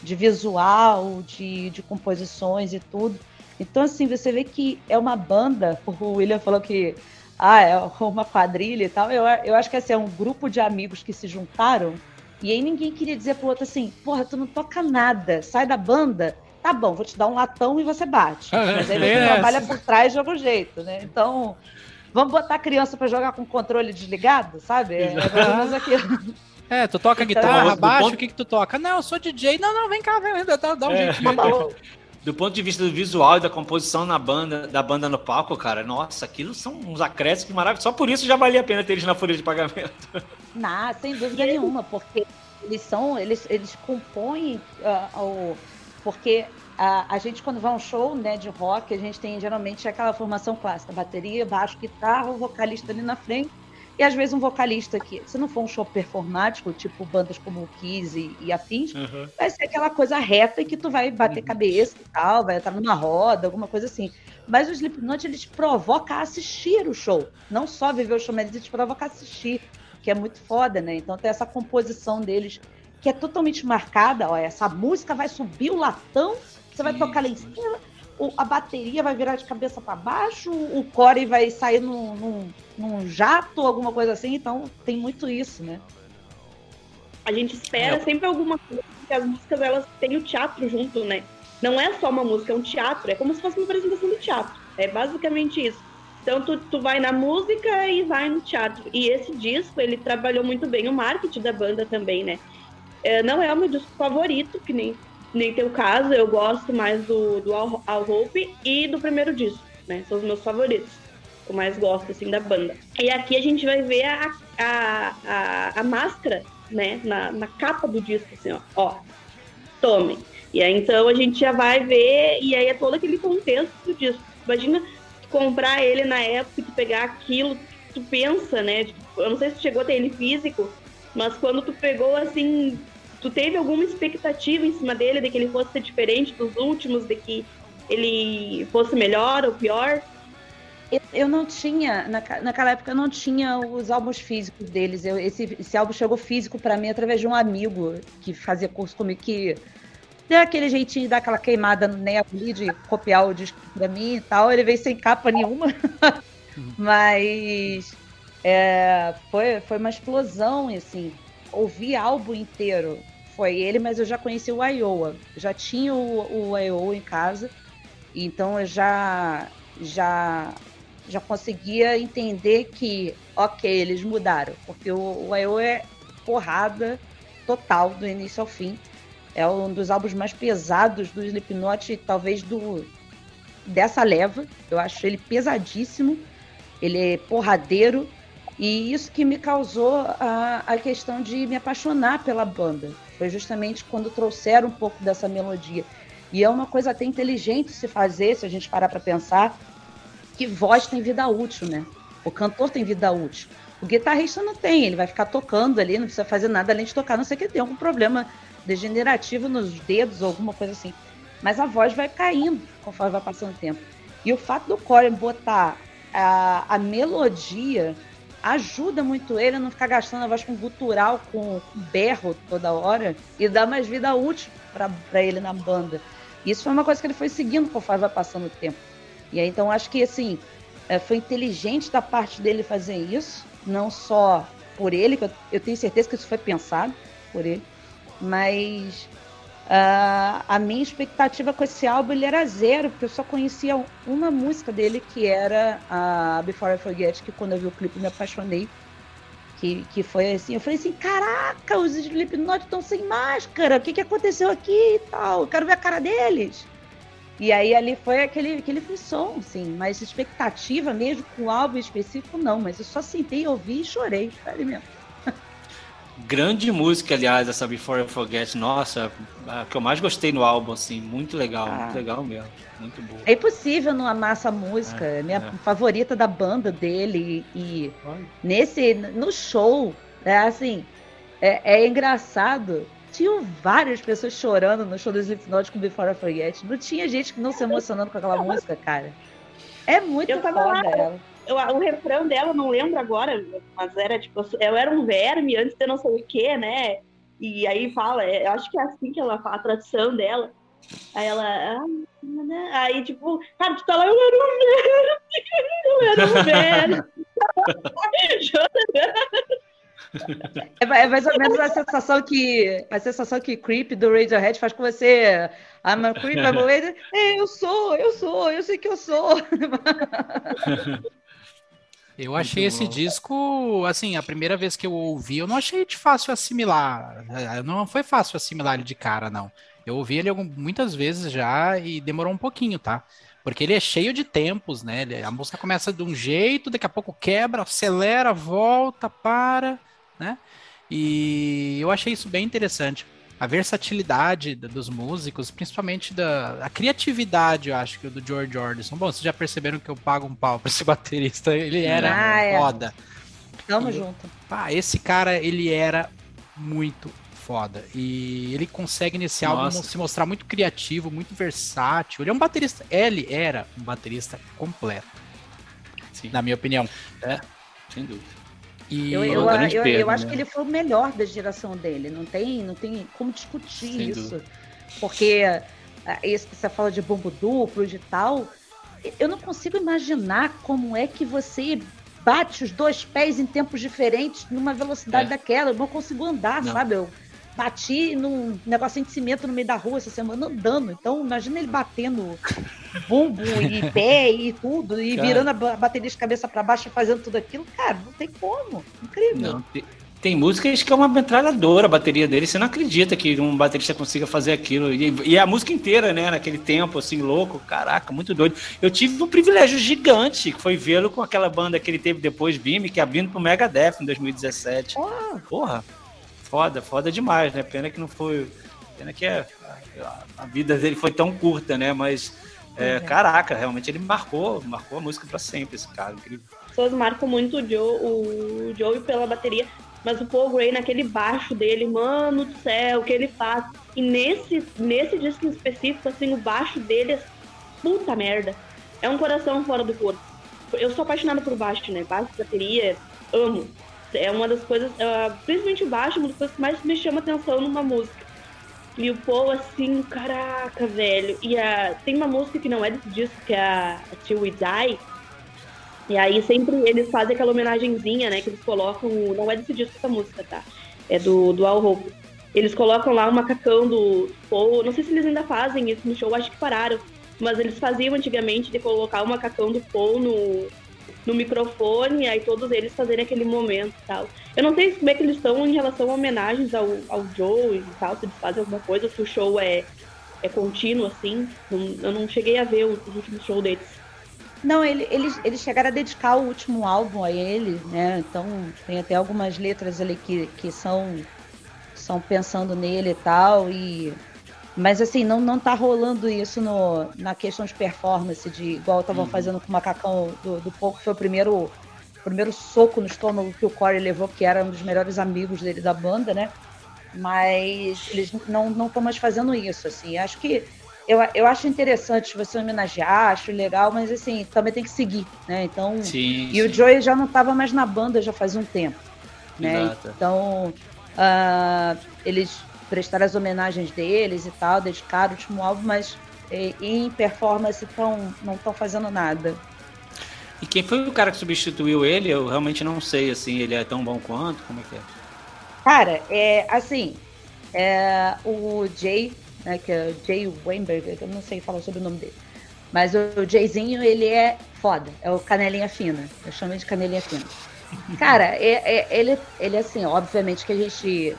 de visual, de, de composições e tudo. Então, assim, você vê que é uma banda, o William falou que ah, é uma quadrilha e tal. Eu, eu acho que assim, é um grupo de amigos que se juntaram e aí ninguém queria dizer pro outro assim, porra, tu não toca nada, sai da banda. Tá bom, vou te dar um latão e você bate. Ah, Mas aí você é trabalha por trás de algum jeito, né? Então, vamos botar a criança para jogar com o controle desligado, sabe? É, é aquilo. É, tu toca então, guitarra, baixo, ponto... o que que tu toca? Não, eu sou DJ. Não, não, vem cá, vem, dá, dá um é. jeito. Do ponto de vista do visual e da composição na banda, da banda no palco, cara, nossa, aquilo são uns acréscimos maravilhosos. Só por isso já valia a pena ter eles na folha de pagamento. [LAUGHS] Não, sem dúvida nenhuma, porque eles são, eles, eles compõem uh, o. Porque a, a gente, quando vai a um show né, de rock, a gente tem geralmente aquela formação clássica: bateria, baixo, guitarra, o vocalista ali na frente e às vezes um vocalista que, se não for um show performático, tipo bandas como o Kiss e, e afins, uhum. vai ser aquela coisa reta e que tu vai bater uhum. cabeça e tal, vai estar numa roda, alguma coisa assim. Mas o Slipknot, eles provocam a assistir o show. Não só viver o show, mas eles provocam a assistir, que é muito foda, né? Então tem essa composição deles que é totalmente marcada. Ó, essa música vai subir o latão, você vai tocar lá em cima, a bateria vai virar de cabeça para baixo, o core vai sair num, num, num, jato, alguma coisa assim. Então tem muito isso, né? A gente espera é. sempre alguma coisa, porque as músicas elas têm o teatro junto, né? Não é só uma música, é um teatro. É como se fosse uma apresentação do teatro. É basicamente isso. Então tu, tu vai na música e vai no teatro. E esse disco, ele trabalhou muito bem o marketing da banda também, né? É, não é o meu disco favorito, que nem nem teu caso, eu gosto mais do, do All, All Hope e do primeiro disco, né? São os meus favoritos. Eu mais gosto, assim, da banda. E aqui a gente vai ver a, a, a, a máscara, né? Na, na capa do disco, assim, ó. Ó, tome. E aí, então, a gente já vai ver, e aí é todo aquele contexto do disco. Imagina comprar ele na época, tu pegar aquilo, tu pensa, né? Tipo, eu não sei se chegou a ter ele físico, mas quando tu pegou, assim, tu teve alguma expectativa em cima dele, de que ele fosse diferente dos últimos, de que ele fosse melhor ou pior? Eu não tinha, naquela época eu não tinha os álbuns físicos deles. Eu, esse, esse álbum chegou físico para mim através de um amigo que fazia curso comigo, que deu aquele jeitinho de dar aquela queimada no nevo ali, de copiar o disco pra mim e tal. Ele veio sem capa nenhuma, [LAUGHS] mas é, foi, foi uma explosão, assim. Ouvir álbum inteiro foi ele, mas eu já conheci o Iowa. Já tinha o, o Iowa em casa, então eu já, já, já conseguia entender que, ok, eles mudaram, porque o, o Iowa é porrada total do início ao fim. É um dos álbuns mais pesados do Slipknot, talvez do dessa leva. Eu acho ele pesadíssimo. Ele é porradeiro. E isso que me causou a, a questão de me apaixonar pela banda. Foi justamente quando trouxeram um pouco dessa melodia. E é uma coisa até inteligente se fazer, se a gente parar para pensar, que voz tem vida útil, né? O cantor tem vida útil. O guitarrista não tem, ele vai ficar tocando ali, não precisa fazer nada além de tocar, não sei que tem algum problema degenerativo nos dedos ou alguma coisa assim. Mas a voz vai caindo conforme vai passando o tempo. E o fato do Corey botar a, a melodia ajuda muito ele a não ficar gastando a voz com gutural, com, berro toda hora e dá mais vida útil para ele na banda. Isso foi uma coisa que ele foi seguindo conforme vai passando o tempo. E aí, então, acho que, assim, é, foi inteligente da parte dele fazer isso, não só por ele, que eu, eu tenho certeza que isso foi pensado por ele, mas Uh, a minha expectativa com esse álbum ele era zero, porque eu só conhecia uma música dele, que era a Before I Forget, que quando eu vi o clipe me apaixonei. Que, que foi assim, eu falei assim, caraca, os Slipknot estão sem máscara, o que, que aconteceu aqui e tal, eu quero ver a cara deles. E aí ali foi aquele, aquele frisson, assim, mas expectativa mesmo com o álbum específico não, mas eu só sentei, ouvi e chorei, sério mesmo. Grande música, aliás, essa Before I Forget. Nossa, a que eu mais gostei no álbum, assim. Muito legal, ah. muito legal mesmo. Muito boa. É impossível não amar essa música. É, minha é. favorita da banda dele. E nesse, no show, é assim, é, é engraçado tinham várias pessoas chorando no show do Slipknot com Before I Forget. Não tinha gente que não se emocionando com aquela música, cara. É muito Eu tava foda lá. ela. Eu- o refrão dela, não lembro agora, mas era tipo, eu era um verme antes de não sei o que, né? E aí fala, é, eu acho que é assim que ela fala, a tradução dela. Aí ela. ah, né? Aí, tipo, cara, tu tá lá, eu era um verme, eu era um verme. [LAUGHS] É, é mais ou menos a sensação que a sensação que Creep do Radiohead faz com você. I'm a creep, I'm a [LAUGHS] lady. É, eu sou, eu sou, eu sei que eu sou. [LAUGHS] Eu achei esse bom. disco, assim, a primeira vez que eu ouvi, eu não achei de fácil assimilar. Não foi fácil assimilar ele de cara, não. Eu ouvi ele muitas vezes já e demorou um pouquinho, tá? Porque ele é cheio de tempos, né? A música começa de um jeito, daqui a pouco quebra, acelera, volta, para, né? E eu achei isso bem interessante. A versatilidade da- dos músicos, principalmente da a criatividade, eu acho que do George Jordison. Bom, vocês já perceberam que eu pago um pau pra esse [LAUGHS] baterista, ele era Ah, é. foda. Tamo E- junto. Ah, esse cara, ele era muito foda. E ele consegue nesse álbum Nossa. se mostrar muito criativo, muito versátil. Ele é um baterista, ele era um baterista completo, Sim, na minha opinião. sem dúvida. E Eu, eu, grande eu- perda, acho né? que ele foi o melhor da geração dele. Não tem, não tem como discutir Sem isso. dúvida. Porque esse que você fala de bombo duplo, de tal, eu não consigo imaginar como é que você bate os dois pés em tempos diferentes numa velocidade É. daquela. Eu não consigo andar, Não. sabe? Eu bati num negocinho de cimento no meio da rua essa semana andando. Então, imagina ele batendo bumbo e [LAUGHS] pé e tudo, e Cara. virando a ba- bateria de cabeça para baixo e fazendo tudo aquilo. Cara, não tem como. Incrível. Não, tem, tem músicas que é uma metralhadora a bateria dele. Você não acredita que um baterista consiga fazer aquilo. E, e a música inteira, né? Naquele tempo, assim, louco. Caraca, muito doido. Eu tive um privilégio gigante, que foi vê-lo com aquela banda que ele teve depois, Vime, que abrindo pro Megadeth em 2017. Ó, Porra, foda, foda demais, né? Pena que não foi. Pena que a- a vida dele foi tão curta, né? Mas, é, é. caraca, realmente ele marcou, marcou a música pra sempre, esse cara, incrível. As pessoas marcam muito o Joe, o Joey pela bateria, mas o Paul Gray naquele baixo dele, mano do céu, o que ele faz. E nesse, nesse disco em específico, assim, o baixo dele é puta merda. É um coração fora do corpo. Eu sou apaixonada por baixo, né? Baixo, bateria, amo. É uma das coisas, ah, principalmente o baixo, uma das coisas que mais me chama atenção numa música. E o Paul, assim, caraca, velho. E a, tem uma música que não é desse disco, que é a Till We Die, e aí sempre eles fazem aquela homenagenzinha, né? Que eles colocam. Não é desse disco essa música, tá? É do, do All Hope. Eles colocam lá o macacão do Paul. Não sei se eles ainda fazem isso no show, acho que pararam. Mas eles faziam antigamente de colocar o macacão do Paul no, no microfone, aí todos eles fazerem aquele momento e tal. Eu não sei como é que eles estão em relação a homenagens ao, ao Joe e tal, se eles fazem alguma coisa, se o show é, é contínuo, assim. Eu não cheguei a ver os últimos shows deles. Não, ele- eles, eles chegaram a dedicar o último álbum a ele, né? Então tem até algumas letras ali que, que são, são pensando nele e tal. E... Mas assim, não, não tá rolando isso no, na questão de performance, de igual estavam fazendo com o macacão do, do Pouco, que foi o primeiro, primeiro soco no estômago que o Corey levou, que era um dos melhores amigos dele da banda, né? Mas eles não não estão mais fazendo isso, assim. Acho que eu, eu acho interessante você homenagear, acho legal, mas assim, também tem que seguir, né? Então, Sim. e o Joey já não estava mais na banda já fazia um tempo, né? Exato. Então, ah, eles prestaram as homenagens deles e tal, dedicaram o último álbum, mas eh, em performance tão, não estão fazendo nada. E quem foi o cara que substituiu ele? Eu realmente não sei, assim, ele é tão bom quanto? Como é que é? Cara, é assim, é, o Jay, né, que é o Jay Weinberg, eu não sei falar sobre o nome dele, mas o Jayzinho, ele é foda, é o canelinha fina, eu chamo ele de canelinha fina. Cara, é, é- ele, ele assim, obviamente que a gente,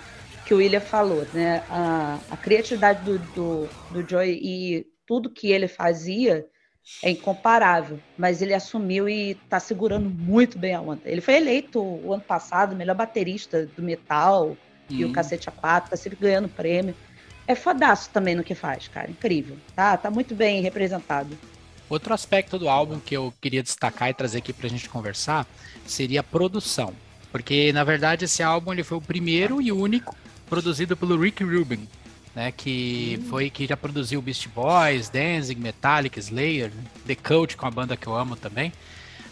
que o William falou, né, a, a criatividade do, do, do Joey e tudo que ele fazia é incomparável, mas ele assumiu e tá segurando muito bem a onda. Ele foi eleito o ano passado melhor baterista do metal e o cacete a quatro, tá sempre ganhando prêmio. É fodaço também no que faz, cara, incrível. Tá, tá muito bem representado. Outro aspecto do álbum que eu queria destacar e trazer aqui pra gente conversar seria a produção. Porque, na verdade, esse álbum ele foi o primeiro e único produzido pelo Rick Rubin, né, que uhum. foi que já produziu Beast Boys, Danzig, Metallica, Slayer, The Cult, com a banda que eu amo também.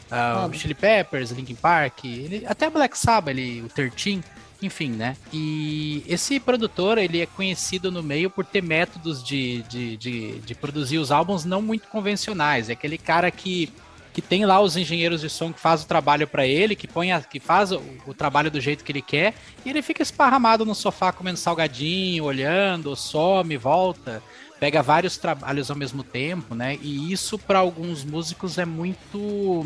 Uh, Chili Peppers, Linkin Park, ele, até Black Sabbath, ele, o 13, enfim, né? E esse produtor, ele é conhecido no meio por ter métodos de, de, de, de produzir os álbuns não muito convencionais. É aquele cara que que tem lá os engenheiros de som que faz o trabalho para ele, que põe a, que faz o, o, trabalho do jeito que ele quer, e ele fica esparramado no sofá comendo salgadinho, olhando, some, volta, pega vários trabalhos ao mesmo tempo, né? E isso para alguns músicos é muito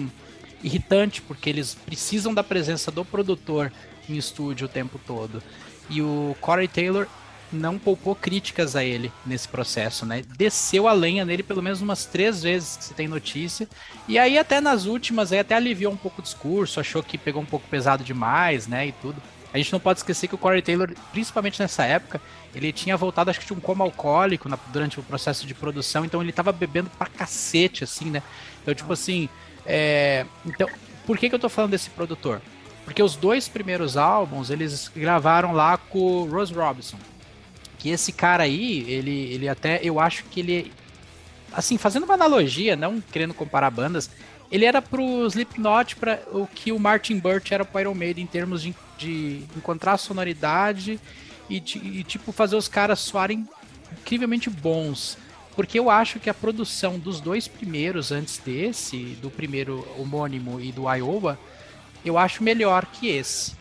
irritante, porque eles precisam da presença do produtor em estúdio o tempo todo. E o Corey Taylor não poupou críticas a ele nesse processo, né? Desceu a lenha nele pelo menos umas três vezes que se tem notícia. E aí até nas últimas aí até aliviou um pouco o discurso, achou que pegou um pouco pesado demais, né? E tudo. A gente não pode esquecer que o Corey Taylor, principalmente nessa época, ele tinha voltado, acho que de um coma alcoólico na, durante o processo de produção, então ele tava bebendo pra cacete, assim, né? Então, tipo assim, é... então, por que, que eu tô falando desse produtor? Porque os dois primeiros álbuns eles gravaram lá com o Rose Robinson, que esse cara aí, ele, ele até, eu acho que ele, assim, fazendo uma analogia, não querendo comparar bandas, ele era pro Slipknot para o que o Martin Burt era pro Iron Maiden em termos de, de encontrar sonoridade e, de, e, tipo, fazer os caras soarem incrivelmente bons. Porque eu acho que a produção dos dois primeiros antes desse, do primeiro homônimo e do Iowa, eu acho melhor que esse.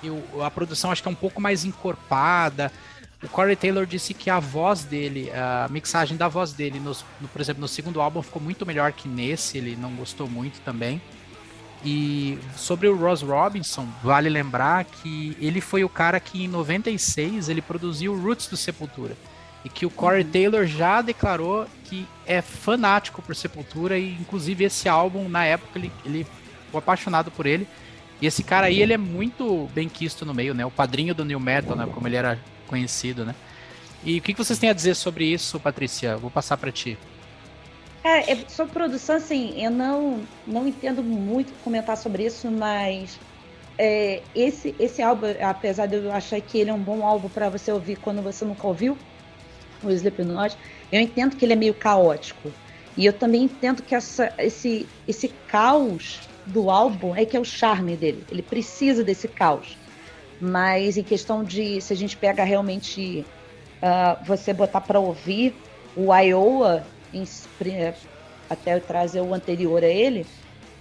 Eu, a produção acho que é um pouco mais encorpada, o Corey Taylor disse que a voz dele, a mixagem da voz dele, nos, no, por exemplo, no segundo álbum ficou muito melhor que nesse, ele não gostou muito também. E sobre o Ross Robinson, vale lembrar que ele foi o cara que em 96 ele produziu Roots do Sepultura. E que o Corey uhum. Taylor já declarou que é fanático por Sepultura e inclusive esse álbum, na época, ele, ele ficou apaixonado por ele. E esse cara aí, ele é muito bem quisto no meio, né? O padrinho do New Metal, né? Como ele era conhecido, né? E o que vocês têm a dizer sobre isso, Patrícia? Vou passar para ti. É, é, sobre produção, assim, eu não, não entendo muito comentar sobre isso, mas é, esse, esse álbum, apesar de eu achar que ele é um bom álbum para você ouvir quando você nunca ouviu o Slipknot, eu entendo que ele é meio caótico. E eu também entendo que essa, esse, esse caos do álbum é que é o charme dele. Ele precisa desse caos. Mas em questão de se a gente pega realmente uh, você botar para ouvir o Iowa, em, até trazer o anterior a ele,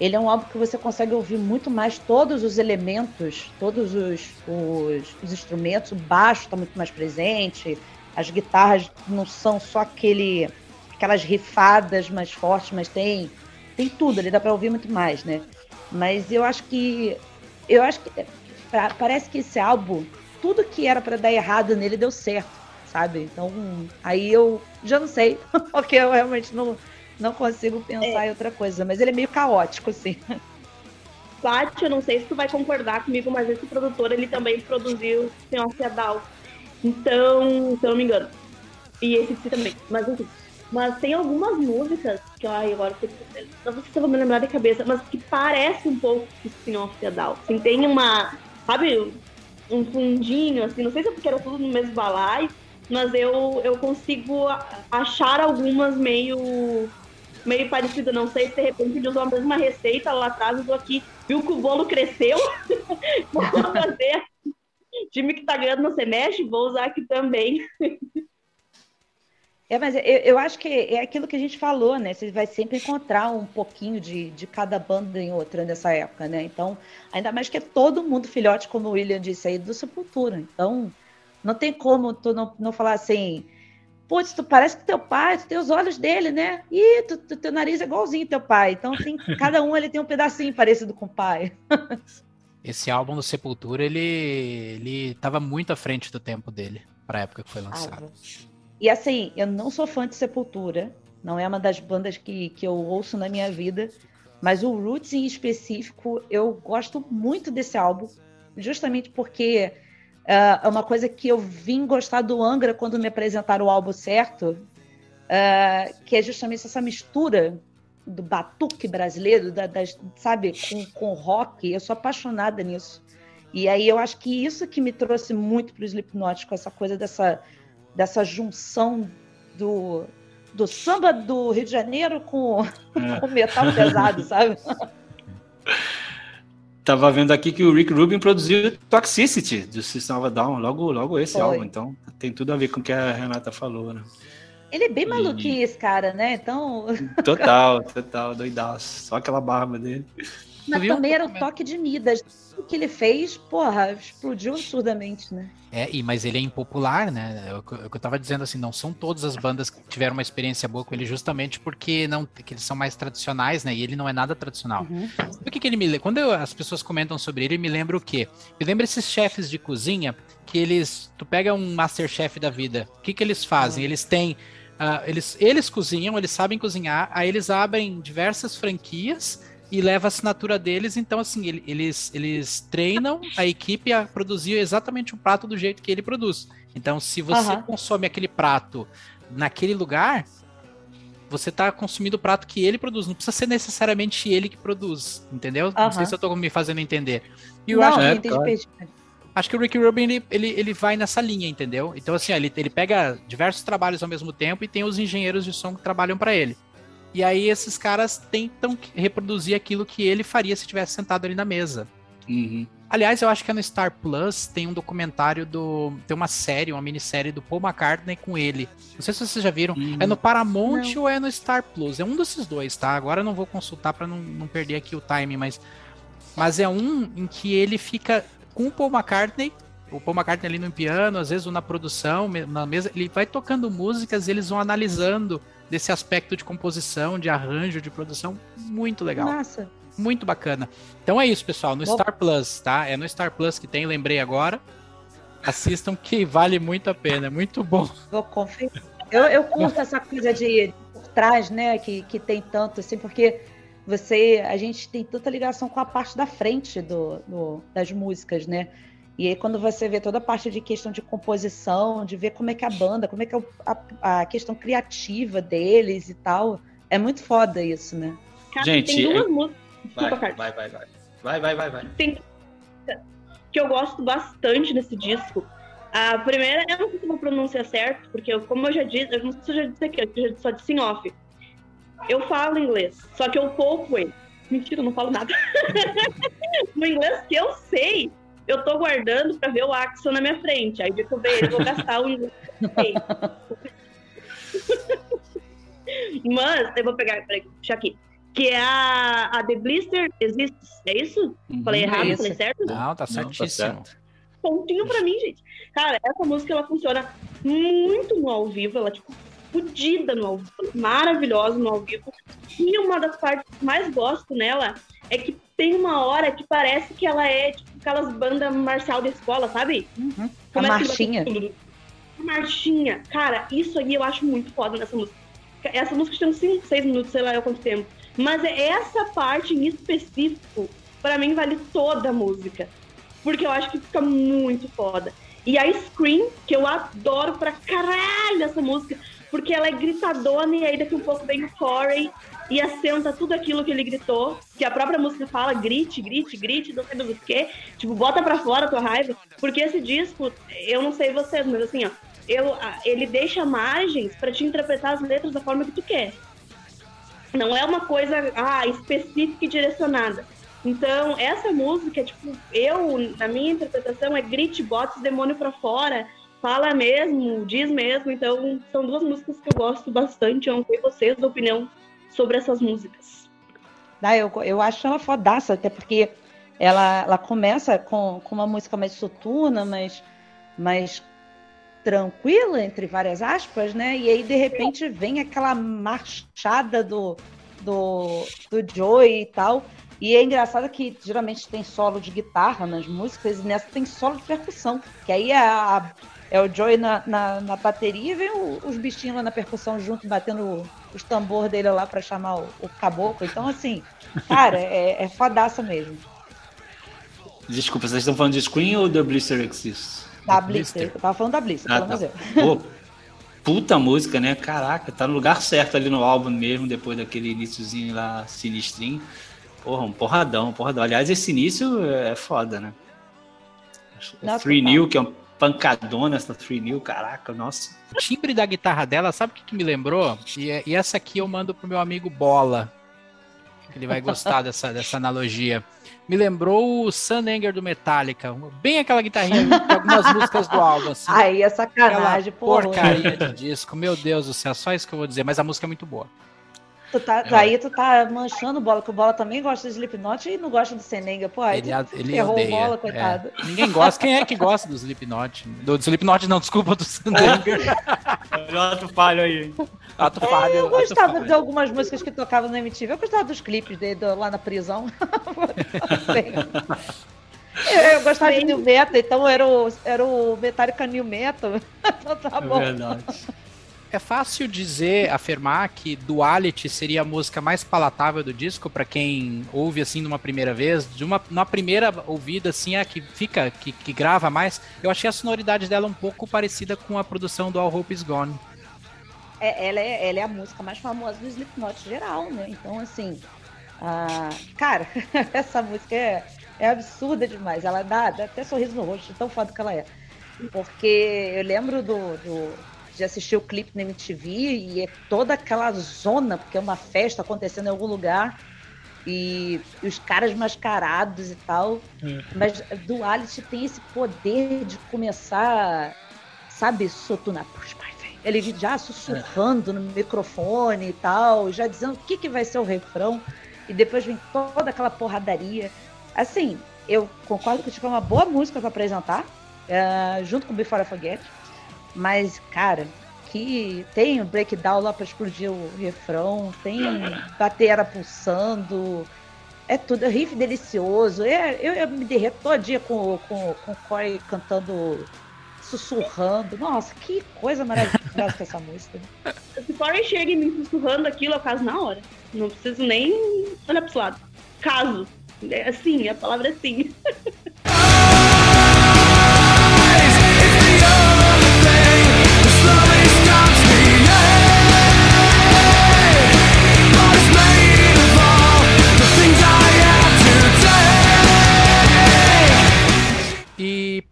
ele é um álbum que você consegue ouvir muito mais todos os elementos, todos os, os, os instrumentos, o baixo está muito mais presente, as guitarras não são só aquele aquelas rifadas mais fortes, mas tem tem tudo, ali dá para ouvir muito mais, né? Mas eu acho que eu acho que pra, parece que esse álbum, tudo que era para dar errado nele deu certo, sabe? Então, aí eu já não sei, [LAUGHS] porque eu realmente não, não consigo pensar é. em outra coisa, mas ele é meio caótico, assim. Paty, eu não sei se tu vai concordar comigo, mas esse produtor, ele também produziu Senhor Feudal. Então, se eu não me engano. E esse também, mas enfim. Mas tem algumas músicas que, ai, agora não sei se eu vou me lembrar de cabeça, mas que parece um pouco Spin-off Feudal. Assim, tem uma sabe, um fundinho, assim, não sei se é porque era tudo no mesmo balai, mas eu, eu consigo achar algumas meio meio parecidas. Não sei se de repente ele usou a mesma receita lá atrás, usou aqui, viu que o bolo cresceu, [LAUGHS] vou fazer. Time que tá ganhando não se mexe, vou usar aqui também. É, mas eu, eu, acho que é aquilo que a gente falou, né? Você vai sempre encontrar um pouquinho de, de cada banda em outra nessa época, né? Então, ainda mais que é todo mundo filhote, como o William disse aí, do Sepultura. Então, não tem como tu não, não falar assim, putz, tu parece que teu pai, tu tem os olhos dele, né? E tu, tu, teu nariz é igualzinho teu pai. Então, tem, [LAUGHS] cada um ele tem um pedacinho parecido com o pai. [LAUGHS] Esse álbum do Sepultura, ele, ele tava muito à frente do tempo dele, para a época que foi lançado. Ah, e assim, eu não sou fã de Sepultura, não é uma das bandas que, que eu ouço na minha vida, mas o Roots em específico, eu gosto muito desse álbum, justamente porque uh, é uma coisa que eu vim gostar do Angra quando me apresentaram o álbum certo, uh, que é justamente essa mistura do batuque brasileiro, da, das, sabe, com, com rock. Eu sou apaixonada nisso. E aí eu acho que isso que me trouxe muito para o Slipknot, com essa coisa dessa, dessa junção do, do samba do Rio de Janeiro com, [LAUGHS] é. com metal pesado, [LAUGHS] sabe? Tava vendo aqui que o Rick Rubin produziu Toxicity do System of a Down, logo, logo esse Foi. álbum, então tem tudo a ver com o que a Renata falou, né? Ele é bem maluquinho, e... esse cara, né? Então. Total, total, doidaço. Só aquela barba dele. Mas também era o toque de Midas. O que ele fez, porra, explodiu absurdamente, né? É, e, mas ele é impopular, né? É o que eu tava dizendo assim, não são todas as bandas que tiveram uma experiência boa com ele justamente porque não que eles são mais tradicionais, né? E ele não é nada tradicional. Uhum. O que, que ele me Quando eu, as pessoas comentam sobre ele, me lembra o quê? Me lembra esses chefes de cozinha que eles. Tu pega um Masterchef da vida. O que, que eles fazem? Uhum. Eles têm. Uh, eles, eles cozinham, eles sabem cozinhar, aí eles abrem diversas franquias e leva a assinatura deles. Então, assim, ele, eles, eles treinam a equipe a produzir exatamente o prato do jeito que ele produz. Então, se você uhum. consome aquele prato naquele lugar, você está consumindo o prato que ele produz. Não precisa ser necessariamente ele que produz, entendeu? Uhum. Não sei se eu estou me fazendo entender. E eu Não, acho, claro. acho que o Ricky Rubin ele, ele, ele vai nessa linha, entendeu? Então, assim, ele, ele pega diversos trabalhos ao mesmo tempo e tem os engenheiros de som que trabalham para ele. E aí esses caras tentam reproduzir aquilo que ele faria se tivesse sentado ali na mesa. Uhum. Aliás, eu acho que é no Star Plus tem um documentário do. Tem uma série, uma minissérie do Paul McCartney com ele. Não sei se vocês já viram. Uhum. É no Paramount não. ou é no Star Plus? É um desses dois, tá? Agora eu não vou consultar para não, não perder aqui o time, mas. Mas é um em que ele fica com o Paul McCartney. O Paul McCartney ali no piano, às vezes na produção, na mesa, ele vai tocando músicas, eles vão analisando desse aspecto de composição, de arranjo, de produção, muito legal. Nossa. Muito bacana. Então é isso, pessoal, no Bom. Star Plus, tá? É no Star Plus que tem, lembrei agora. Assistam que vale muito a pena, é muito bom. Vou conferir. Eu, eu curto essa coisa de por trás, né, que, que tem tanto, assim, porque você, a gente tem tanta ligação com a parte da frente do, do das músicas, né? E aí, quando você vê toda a parte de questão de composição, de ver como é que a banda, como é que é a, a questão criativa deles e tal, é muito foda isso, né? Cara, Gente, tem duas músicas. Vai, vai, vai, vai, vai. Vai, vai, vai, Tem que eu gosto bastante nesse disco. A primeira, eu não sei se vou pronunciar certo, porque eu, como eu já disse, eu não sei se eu já disse aqui, eu já só disse em off. Eu falo inglês, só que eu pouco ele. Mentira, eu não falo nada. [LAUGHS] no inglês que eu sei, eu tô guardando para ver o Axel na minha frente. Aí de que eu ver ele, vou gastar o [LAUGHS] Mas eu vou pegar, peraí, deixa aqui. Que é a, a The Blister Exists, é isso? Uhum, falei errado, é falei certo? Não, tá certíssimo. Não, tá certo. Pontinho pra mim, gente. Cara, essa música ela funciona muito no ao vivo, ela tipo fodida no ao vivo, maravilhosa no ao vivo. E uma das partes que mais gosto nela é que tem uma hora que parece que ela é tipo aquelas bandas marcial da escola, sabe? Uhum. A marchinha. A marchinha. Cara, isso aí eu acho muito foda nessa música. Essa música tem uns 5, 6 minutos, sei lá quanto tempo. Mas é essa parte em específico, para mim, vale toda a música. Porque eu acho que fica muito foda. E a Scream, que eu adoro pra caralho essa música, porque ela é gritadona e aí daqui um pouco vem o Corey e assenta tudo aquilo que ele gritou, que a própria música fala, grite, grite, grite, não sei do que, tipo, bota pra fora a tua raiva, porque esse disco, eu não sei vocês, mas assim, ó, eu, ele deixa margens para te interpretar as letras da forma que tu quer. Não é uma coisa ah, específica e direcionada. Então, essa música, tipo, eu, na minha interpretação, é grite, bota os demônios pra fora, fala mesmo, diz mesmo. Então, são duas músicas que eu gosto bastante. Eu não sei vocês, a opinião sobre essas músicas. Ah, eu, eu acho ela fodaça, até porque ela, ela começa com, com uma música mais soturna, mais, mais tranquila, entre várias aspas, né? E aí, de repente, vem aquela marchada do, do, do Joey e tal. E é engraçado que geralmente tem solo de guitarra nas músicas, e nessa tem solo de percussão, que aí é a, é o Joey na, na, na bateria e vem o, os bichinhos lá na percussão junto, batendo os tambor dele lá para chamar o, o, caboclo. Então, assim, cara, é, é fodaça mesmo. Desculpa, vocês estão falando de Screen ou The Blister Exists? Da Blister. Eu tava falando da Blister, ah, tá. Pô, puta música, né? Caraca, tá no lugar certo ali no álbum mesmo, depois daquele iníciozinho lá sinistrinho. Porra, um porradão, um porradão. Aliás, esse início é foda, né? Nossa, 3 New, que é um pancadona essa 3 New, caraca, nossa. O timbre da guitarra dela, sabe o que, que me lembrou? E, e, essa aqui eu mando pro meu amigo Bola. Ele vai gostar [LAUGHS] dessa, dessa analogia. Me lembrou o Sun Anger do Metallica. Bem aquela guitarrinha de algumas músicas do álbum. Assim. Aí é sacanagem, Porcaria de disco. Meu Deus do céu, só isso que eu vou dizer. Mas a música é muito boa. Tu tá, é. Aí tu tá manchando bola, que o bola também gosta de Slipknot e não gosta do Senenga. Pô, aí ele, ele errou odeia. bola, coitado. É. Ninguém gosta. Quem é que gosta do Slipknot? Do, do Slipknot, não, desculpa, do Senenga. Ato falho aí. Ato falho. É, eu gostava de algumas músicas que tocavam no MTV. Eu gostava dos clipes dele lá na prisão. [LAUGHS] Eu, eu gostava Bem... de New Metal, então era o, era o Metallica New Metal. [LAUGHS] então tá bom. É verdade. É fácil dizer, afirmar que Duality seria a música mais palatável do disco para quem ouve assim numa primeira vez, de uma na primeira ouvida assim, a que fica, que, que grava mais. Eu achei a sonoridade dela um pouco parecida com a produção do All Hope Is Gone. É, ela, é, ela é a música mais famosa do Slipknot geral, né? Então, assim, cara, [LAUGHS] essa música é, é absurda demais. Ela dá, dá até sorriso no rosto, tão foda que ela é. Porque eu lembro do, do de assistir o clipe na MTV e é toda aquela zona, porque é uma festa acontecendo em algum lugar e, e os caras mascarados e tal. Uhum. Mas Duality tem esse poder de começar, sabe, Sotuna ele já sussurrando é. no microfone e tal, já dizendo o que, que vai ser o refrão, e depois vem toda aquela porradaria. Assim, eu concordo que tipo, é uma boa música para apresentar, uh, junto com Before I Forget. Mas, cara, que tem o breakdown lá para explodir o refrão, tem batera pulsando, é tudo, é riff delicioso. É, eu, eu me derreto todo dia com, com, com o Corey cantando, sussurrando. Nossa, que coisa maravilhosa que essa [LAUGHS] música. Se o Corey chega e me sussurrando aquilo, eu caso na hora. Não preciso nem olhar pro lado. Caso. É assim, a palavra é sim. [LAUGHS]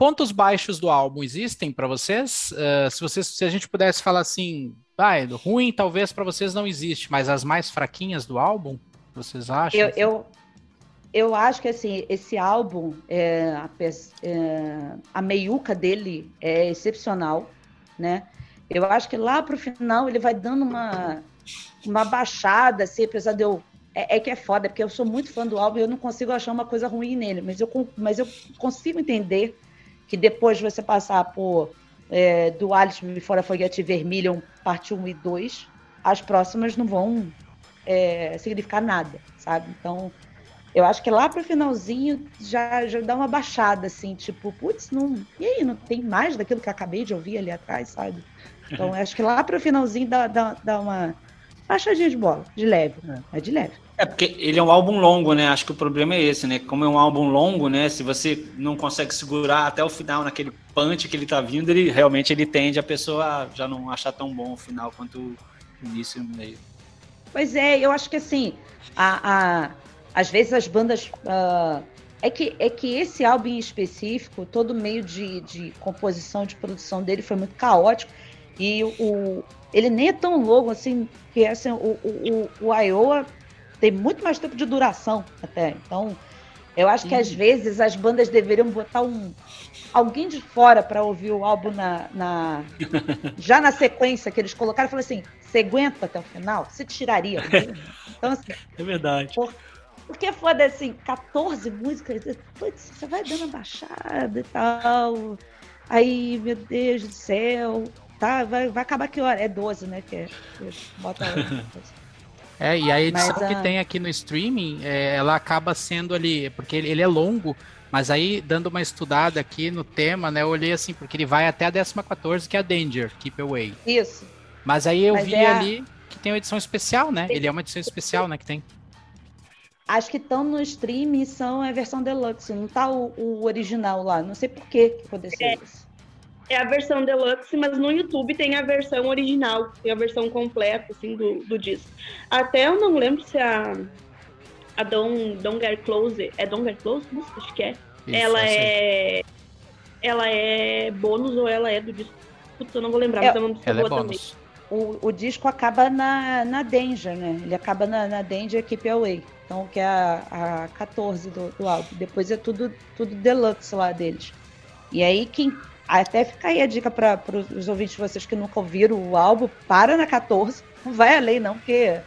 pontos baixos do álbum existem para vocês? Uh, se vocês, se a gente pudesse falar assim, ah, ruim talvez para vocês não existe, mas as mais fraquinhas do álbum, vocês acham? Eu, eu, eu acho que assim esse álbum, é, a, é, a meiuca dele é excepcional, né? Eu acho que lá pro final ele vai dando uma uma baixada, assim, apesar de eu é, é, que é foda, porque eu sou muito fã do álbum e eu não consigo achar uma coisa ruim nele, mas eu, mas eu consigo entender que depois de você passar por é, do Alice Fora Foguete Vermilion, parte 1 e 2, as próximas não vão é, significar nada, sabe? Então, eu acho que lá pro finalzinho já, já dá uma baixada, assim, tipo, putz, não. E aí, não tem mais daquilo que eu acabei de ouvir ali atrás, sabe? Então, [LAUGHS] acho que lá pro finalzinho dá, dá, dá uma baixadinha de bola, de leve, é. é de leve. É porque ele é um álbum longo, né? Acho que o problema é esse, né? Como é um álbum longo, né? Se você não consegue segurar até o final naquele punch que ele tá vindo, ele realmente ele tende a pessoa já não achar tão bom o final quanto o início e o meio. Pois é, eu acho que assim, a, a às vezes as bandas. Uh, é, que, é que esse álbum em específico, todo meio de, de composição, de produção dele foi muito caótico. E o, ele nem é tão longo assim, que assim, o, o, o Iowa tem muito mais tempo de duração até. Então, eu acho que às uhum. vezes as bandas deveriam botar um alguém de fora para ouvir o álbum na, na, [LAUGHS] já na sequência que eles colocaram falou assim: você aguenta até o final? Você tiraria? Então, assim, é verdade. Por, porque foda assim, 14 músicas, putz, você vai dando baixada e tal. Aí, meu Deus do céu, tá, vai, vai acabar que hora? É 12, né? Que é, bota [LAUGHS] É, e a edição mas, que tem aqui no streaming, é, ela acaba sendo ali, porque ele, ele, é longo, mas aí, dando uma estudada aqui no tema, né, eu olhei assim, porque ele vai até a 14, que é a Danger, Keep Away. Isso. Mas aí eu mas vi é ali que tem uma edição especial, né? Ele é uma edição especial, né, que tem. Acho que estão no streaming são a versão deluxe, não tá o, o original lá. Não sei por que aconteceu é. isso é a versão deluxe, mas no YouTube tem a versão original, tem a versão completa, assim, do, do disco. Até eu não lembro se a, a Don't, Don't Get Close, é Don't Get Close? Acho que é. Isso, ela é... ela é bônus ou ela é do disco. Putz, eu não vou lembrar, é, mas é uma música ela é boa é também. O, o, disco acaba na, na Danger, né? Ele acaba na, na Danger Keep Away. Então, que é a, a 14 do, do álbum. Depois é tudo, tudo deluxe lá deles. E aí, quem. Até fica aí a dica para os ouvintes de vocês que nunca ouviram o álbum, para na 14. Não vai além, não, porque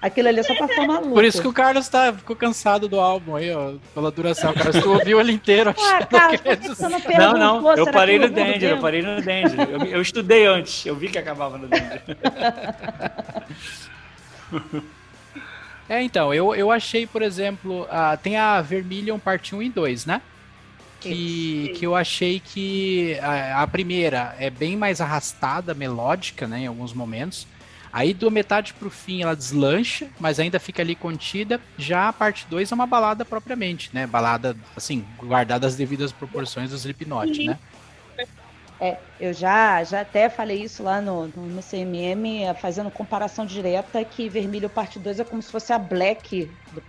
Aquilo ali é só pra ficar maluco. Por isso que o Carlos tá, ficou cansado do álbum aí, ó, pela duração. O Carlos ouviu ele inteiro. Ah, Carlos, você não, não, não, eu parei no Danger, eu parei no Danger. Eu, eu, estudei antes, eu vi que acabava no Danger. [LAUGHS] é, então, eu, eu achei, por exemplo, uh, tem a Vermilion parte 1 e 2, né? Que, que eu achei que a, a primeira é bem mais arrastada, melódica, né, em alguns momentos. Aí do metade pro fim ela deslancha, mas ainda fica ali contida. Já a parte 2 é uma balada propriamente, né? Balada, assim, guardada as devidas proporções do Slipknot, né? É, eu já, já até falei isso lá no, no, CMM, fazendo comparação direta, que Vermelho Parte 2 é como se fosse a Black do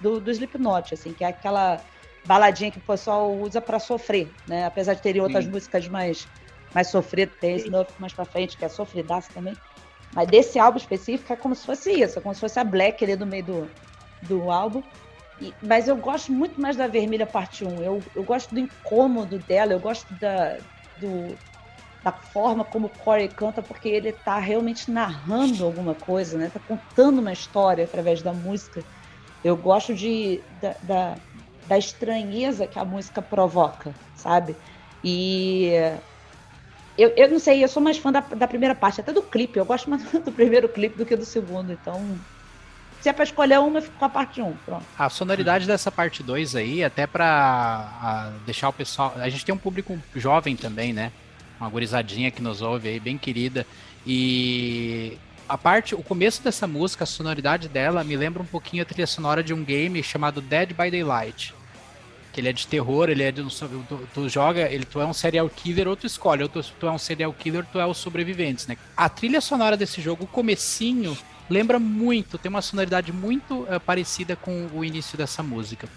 do, do Slipknot, assim, que é aquela baladinha que o pessoal usa para sofrer, né? Apesar de terem outras Sim. músicas mais, mais sofridas, tem esse novo mais pra frente, que é sofridaço também. Mas desse álbum específico é como se fosse isso, é como se fosse a Black ali do meio do, do álbum. E, mas eu gosto muito mais da Vermelha Parte 1. Eu, eu gosto do incômodo dela, eu gosto da, do, da forma como o Corey canta, porque ele está realmente narrando alguma coisa, né? Tá contando uma história através da música. Eu gosto de, da, da, da estranheza que a música provoca, sabe? E eu, eu não sei, eu sou mais fã da, da primeira parte, até do clipe. Eu gosto mais [LAUGHS] do primeiro clipe do que do segundo. Então, se é pra escolher uma, eu fico com a parte 1. Pronto. A sonoridade dessa parte 2 aí, até pra deixar o pessoal. A gente tem um público jovem também, né? Uma gurizadinha que nos ouve aí, bem querida. E a parte, o começo dessa música, a sonoridade dela me lembra um pouquinho a trilha sonora de um game chamado Dead by Daylight que ele é de terror, ele é de tu, tu, joga, ele tu é um serial killer ou tu escolhe, ou tu, tu é um serial killer, tu é os sobreviventes, né? A trilha sonora desse jogo, o comecinho, lembra muito, tem uma sonoridade muito uh, parecida com o início dessa música.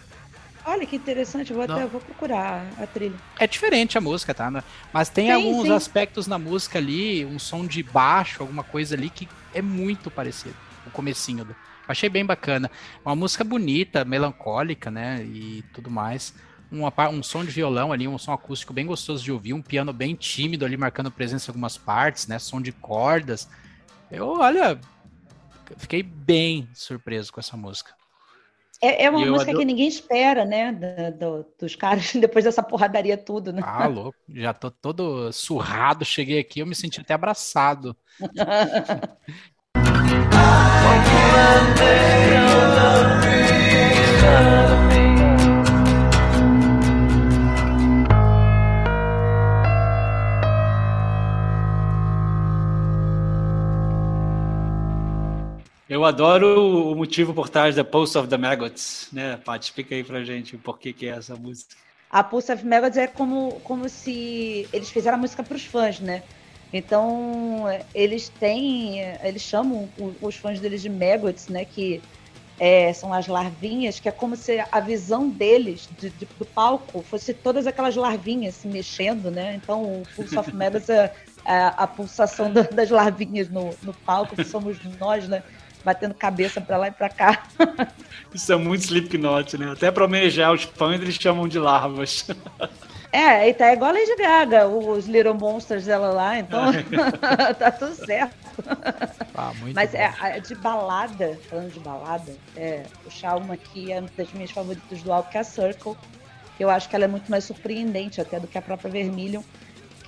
Olha que interessante, vou até vou procurar a trilha. É diferente a música, tá? Mas tem sim, alguns sim. aspectos na música ali, um som de baixo, alguma coisa ali que é muito parecido. O comecinho do, Achei bem bacana. Uma música bonita, melancólica, né? E tudo mais. Um, um som de violão ali, um som acústico bem gostoso de ouvir, um piano bem tímido ali, marcando presença em algumas partes, né? Som de cordas. Eu, olha, fiquei bem surpreso com essa música. É, é uma música adoro... que ninguém espera, né? Do, do, dos caras, [LAUGHS] depois dessa porradaria tudo, né? Ah, louco. Já tô todo surrado, cheguei aqui, eu me senti até abraçado. [LAUGHS] Eu adoro o motivo por trás da Pulse of the Maggots, né, Paty? Explica aí pra gente o porquê que é essa música. A Pulse of the Maggots é como, como se eles fizeram a música para os fãs, né? Então, eles têm, eles chamam os fãs deles de maggots, né, que é, são as larvinhas, que é como se a visão deles de, de, do palco fosse todas aquelas larvinhas se mexendo, né? Então, o Pulse of Maggots é, é a pulsação das larvinhas no, no palco, que somos nós, né? Batendo cabeça para lá e para cá. Isso é muito Slipknot, né? Até para homenagear os fãs, eles chamam de larvas. [LAUGHS] É, e tá igual a Lady Gaga, os Little Monsters dela lá, então [LAUGHS] tá tudo certo. Ah, Mas é, é, de balada, falando de balada, é, puxar uma que é uma das minhas favoritas do álbum, que é a Circle. Eu acho que ela é muito mais surpreendente até do que a própria Vermilion.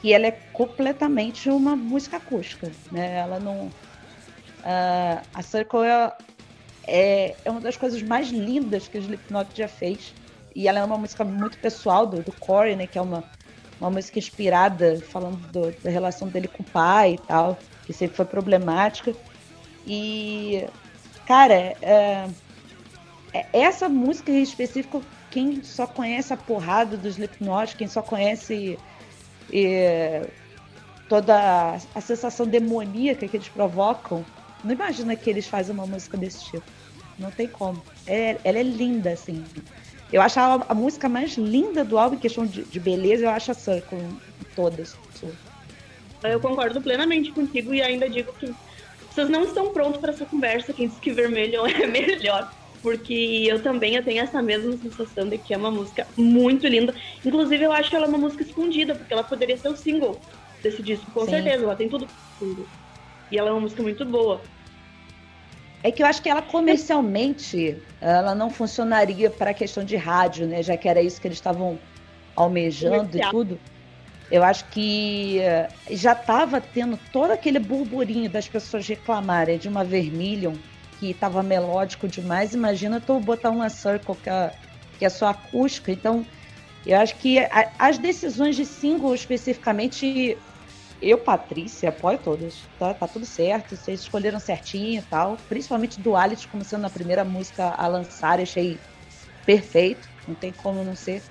E ela é completamente uma música acústica, né? Ela não... Uh, a Circle é, é, é uma das coisas mais lindas que o Slipknot já fez e ela é uma música muito pessoal do, do Corey, né? Que é uma, uma música inspirada, falando do, da relação dele com o pai e tal, que sempre foi problemática. E, cara, é, é, essa música em específico, quem só conhece a porrada dos Slipknot, quem só conhece é, toda a sensação demoníaca que eles provocam, não imagina que eles fazem uma música desse tipo. Não tem como. É, ela é linda, assim. Eu acho a, a, música mais linda do álbum, em questão de, de beleza, eu acho a Circle, todas. Eu concordo plenamente contigo e ainda digo que vocês não estão prontos para essa conversa. Quem diz que vermelho [LAUGHS] é melhor. Porque eu também eu tenho essa mesma sensação de que é uma música muito linda. Inclusive, eu acho que ela é uma música escondida, porque ela poderia ser o single desse disco, com Sim. certeza. Ela tem tudo E ela é uma música muito boa. É que eu acho que ela comercialmente ela não funcionaria para a questão de rádio, né? Já que era isso que eles estavam almejando e tudo. Eu acho que eh, já estava tendo todo aquele burburinho das pessoas reclamarem de uma Vermilion que estava melódico demais. Imagina tu botar uma Circle que é, que é só acústica. Então, eu acho que a, as decisões de single especificamente, eu, Patrícia, apoio todas. Tá, tá tudo certo, vocês escolheram certinho e tal. Principalmente Duality, começando na primeira música a lançar, achei perfeito. Não tem como não ser.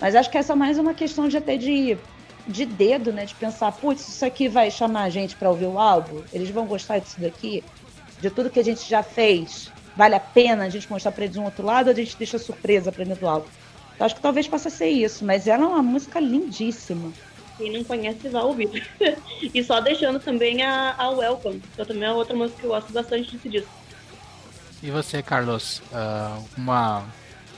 Mas acho que essa é mais uma questão de até de de dedo, né? De pensar, putz, isso aqui vai chamar a gente para ouvir o álbum? Eles vão gostar disso daqui? De tudo que a gente já fez? Vale a pena a gente mostrar para eles um outro lado ou a gente deixa surpresa para dentro do álbum? Então, acho que talvez possa ser isso, mas ela é uma música lindíssima. Quem não conhece vai ouvir. [LAUGHS] e só deixando também a, a Welcome, que também é outra música que eu gosto bastante desse disco. E você, Carlos? Uh, uma,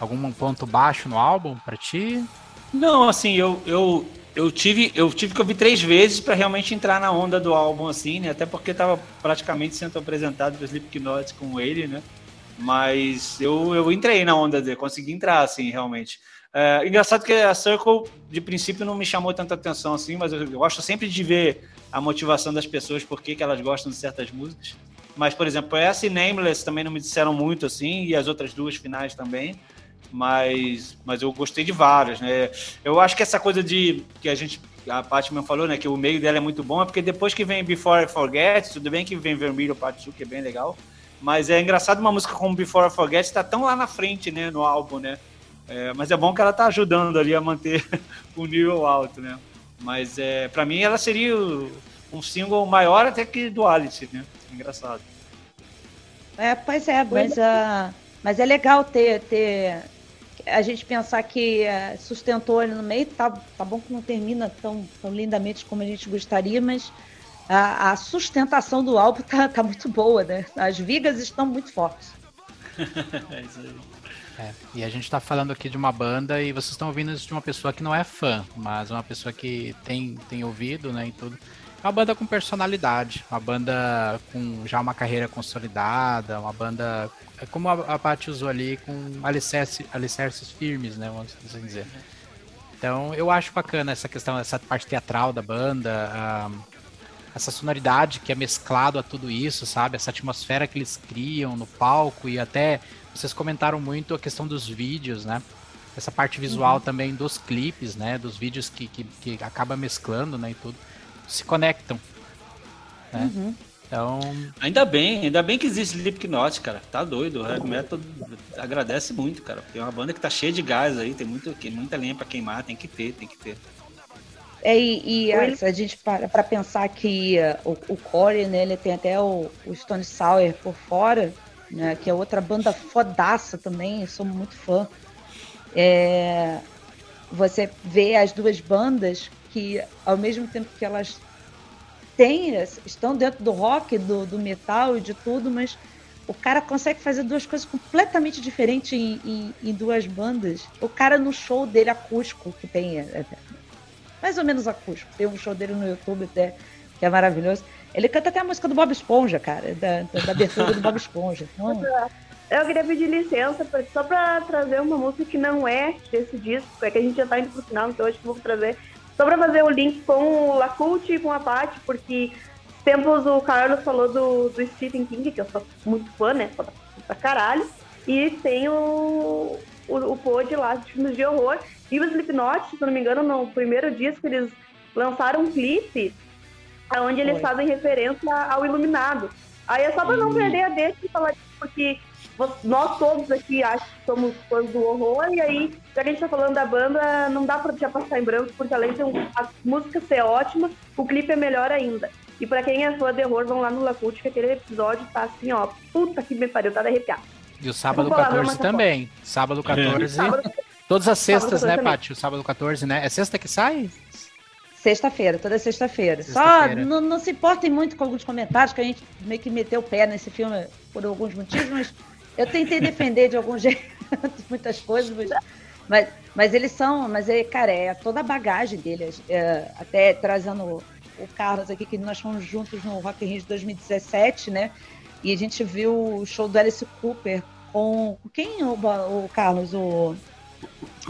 algum ponto baixo no álbum para ti? Não, assim, eu, eu, eu tive, eu tive que ouvir três vezes para realmente entrar na onda do álbum, assim, né? Até porque estava praticamente sendo apresentado para Slipknot com ele, né? Mas eu, eu entrei na onda dele, consegui entrar, assim, realmente. É, engraçado que a Circle, de princípio, não me chamou tanta atenção, assim, mas eu, gosto sempre de ver a motivação das pessoas, por que elas gostam de certas músicas. Mas, por exemplo, essa e Nameless também não me disseram muito, assim, e as outras duas finais também mas, mas eu gostei de várias, né? Eu acho que essa coisa de que a gente a Paty me falou, né, que o meio dela é muito bom, é porque depois que vem Before I Forget, tudo bem que vem Vermelho Part 2, que é bem legal, mas é engraçado uma música como Before I Forget tá tão lá na frente, né, no álbum, né? É, mas é bom que ela tá ajudando ali a manter [LAUGHS] o nível alto, né? Mas é, para mim ela seria um single maior até que Duality, né? Engraçado. É, pois é, mas, uh, mas é legal ter, ter a gente pensar que é, sustentou ele no meio, tá, tá bom que não termina tão, tão lindamente como a gente gostaria, mas a, a sustentação do álbum tá, tá muito boa, né? As vigas estão muito fortes. [LAUGHS] é isso aí. É, e a gente está falando aqui de uma banda e vocês estão ouvindo isso de uma pessoa que não é fã, mas uma pessoa que tem, tem ouvido, né, e tudo. É uma banda com personalidade, uma banda com já uma carreira consolidada, uma banda é como a, a Paty usou ali, com alicerce, alicerces firmes, né? Vamos assim dizer. Então eu acho bacana essa questão, essa parte teatral da banda, a, essa sonoridade que é mesclado a tudo isso, sabe? Essa atmosfera que eles criam no palco e até vocês comentaram muito a questão dos vídeos, né? Essa parte visual uhum. também dos clipes, né? Dos vídeos que, que, que acaba mesclando, né? E tudo. Se conectam. Né? Uhum. Então. Ainda bem, ainda bem que existe Slipknot, cara. Tá doido. O Heavy Metal agradece muito, cara. Tem uma banda que tá cheia de gás aí, tem muito, muita lenha pra queimar, tem que ter, tem que ter. É, e, e a, a, gente para pra pensar que uh, o, o Corey, né, ele tem até o, o Stone Sour por fora, né, que é outra banda fodaça também, eu sou muito fã. É, você vê as duas bandas que, ao mesmo tempo que elas tem, estão dentro do rock, do, do metal e de tudo, mas o cara consegue fazer duas coisas completamente diferentes em, em, em, duas bandas. O cara no show dele acústico, que tem é, é, mais ou menos acústico, tem um show dele no YouTube até, que é maravilhoso. Ele canta até a música do Bob Esponja, cara, da, da, da abertura do Bob Esponja. [LAUGHS] Então, eu queria pedir licença pra, só para trazer uma música que não é desse disco, é que a gente já tá indo pro final, então acho que vou trazer só para fazer o link com o Lacult e com a Paty, porque tempos o Carlos falou do, do Stephen King, que eu sou muito fã, né? Pra caralho. E tem o, o, o pod lá de filmes de horror. E o Slipknot, se não me engano, no primeiro disco eles lançaram um clipe onde eles Oi. fazem referência ao Iluminado. Aí é só pra não perder a deixa de falar disso, porque nós todos aqui acho que somos fãs do horror, e aí, já que a gente tá falando da banda, não dá pra deixar passar em branco, porque além de a música ser ótima, o clipe é melhor ainda. E pra quem é fã de horror, vão lá no Lacute, que aquele episódio tá assim, ó, puta que me pariu, tá de arrepiar. E o sábado 14 também. Sábado 14. É. Sábado Todas as sextas, né, Paty? O sábado 14, né? É sexta que sai? Sexta-feira, toda sexta-feira. Só não, não, se importem muito com alguns comentários, que a gente meio que meteu o pé nesse filme por alguns motivos, mas eu tentei defender de algum [LAUGHS] jeito muitas coisas, mas, mas, mas, eles são, mas é, cara, é toda a bagagem deles. É, até trazendo o Carlos aqui, que nós fomos juntos no Rock in Rio de 2017, né? E a gente viu o show do Alice Cooper com quem o, o Carlos? O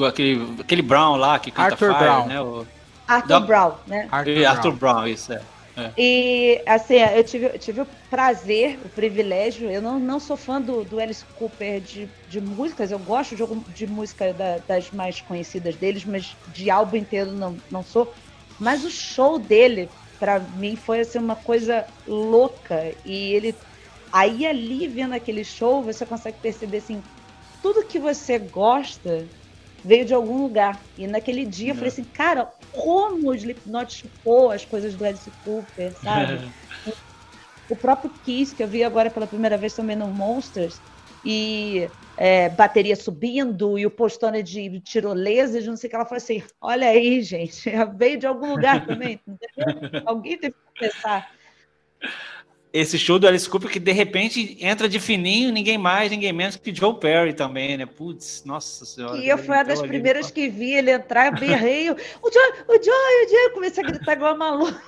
aquele, aquele Brown lá que canta Arthur Fire, Brown. né? O... Arthur Brown, né? Arthur, Arthur Brown. Brown, isso é. É. E assim, eu tive, eu tive o prazer, o privilégio. Eu não, não sou fã do, do Alice Cooper de, de músicas, eu gosto de, de música da, das mais conhecidas deles, mas de álbum inteiro não, não sou. Mas o show dele, para mim, foi assim, uma coisa louca. E ele. Aí ali, vendo aquele show, você consegue perceber assim, tudo que você gosta veio de algum lugar. E naquele dia eu falei assim, cara, como o Slipknot chupou as coisas do Alice Cooper, sabe? [LAUGHS] o próprio Kiss, que eu vi agora pela primeira vez também no Monsters, e é, bateria subindo, e o postone de tirolesa, de não sei o que, ela falou assim, olha aí, gente, [LAUGHS] veio de algum lugar também? Alguém teve que pensar esse show do Alice Cooper que de repente entra de fininho, ninguém mais, ninguém menos que Joe Perry também, né? Putz, nossa senhora. E eu fui uma das primeiras que vi ele entrar, eu berrei, o Joe, o Joe, o Joe, eu comecei a gritar igual uma louca.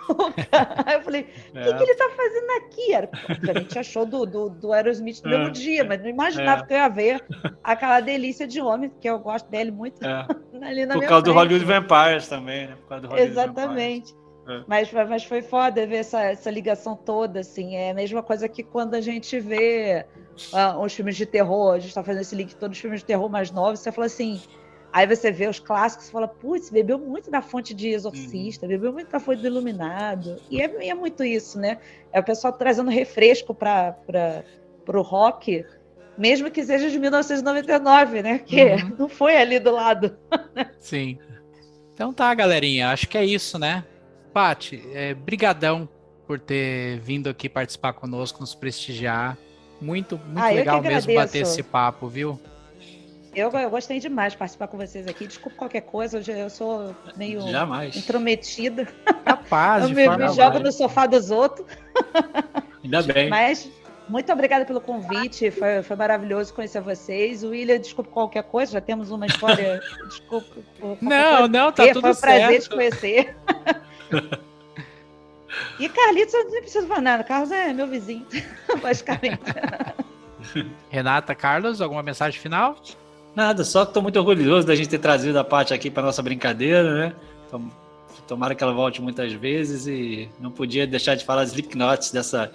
[LAUGHS] Aí eu falei, o é. que, que, ele tá fazendo aqui? Era, a gente achou do, do, do Aerosmith no é. mesmo dia, mas não imaginava é. que eu ia ver aquela delícia de homem, que eu gosto dele muito. É. [LAUGHS] ali na Por causa frente. do Hollywood Vampires também, né? Por causa do Hollywood Exatamente. Vampires. É. Mas, mas foi foda ver essa, essa ligação toda, assim. É a mesma coisa que quando a gente vê uh, os filmes de terror, a gente tá fazendo esse link todos os filmes de terror mais novos, você fala assim. Aí você vê os clássicos e fala, putz, bebeu muito da fonte de Exorcista, uhum. bebeu muito da fonte do Iluminado. E é, é, muito isso, né? É o pessoal trazendo refresco para o rock, mesmo que seja de 1999, né? Que uhum. não foi ali do lado. [LAUGHS] Sim. Então tá, galerinha. Acho que é isso, né? Pati, é, brigadão por ter vindo aqui participar conosco, nos prestigiar. Muito, muito ah, legal mesmo bater esse papo, viu? Eu, eu gostei demais de participar com vocês aqui. Desculpa qualquer coisa, eu, eu sou meio Jamais. intrometida. Capaz, [LAUGHS] eu me, me jogo no sofá dos outros. Ainda bem. Mas muito obrigada pelo convite, foi, foi maravilhoso conhecer vocês. O William, desculpa qualquer coisa, já temos uma história. [LAUGHS] Desculpa. Não, coisa. não, tá e, tudo Foi um prazer te conhecer. E Carlitos, eu nem preciso falar nada. Carlos é meu vizinho, [LAUGHS] basicamente. Renata, Carlos, alguma mensagem final? Nada, só que estou muito orgulhoso da gente ter trazido a parte aqui para nossa brincadeira, né? Tomara que ela volte muitas vezes e não podia deixar de falar Slipknots dessa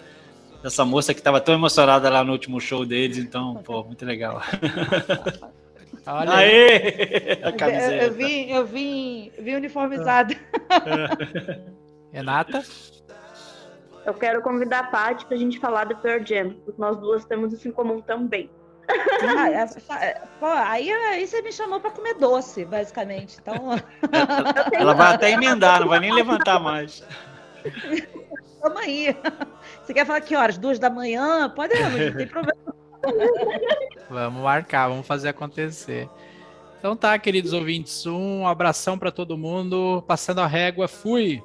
dessa moça que estava tão emocionada lá no último show deles, então, pô, muito legal. [LAUGHS] Olha Aê! A camiseta. Eu, eu vim, eu vim, vim uniformizada. [LAUGHS] Renata? Eu quero convidar a Paty pra gente falar do Pearl Jam, porque nós duas temos isso em comum também. Ah, é, é, pô, aí, aí você me chamou para comer doce, basicamente. Então. [LAUGHS] Ela vai até emendar, não vai nem levantar mais. Tamo aí. Você quer falar que horas? Duas da manhã? Pode, não tem problema. [LAUGHS] Vamos marcar, vamos fazer acontecer. Então tá, queridos ouvintes, um abração para todo mundo. Passando a régua, fui!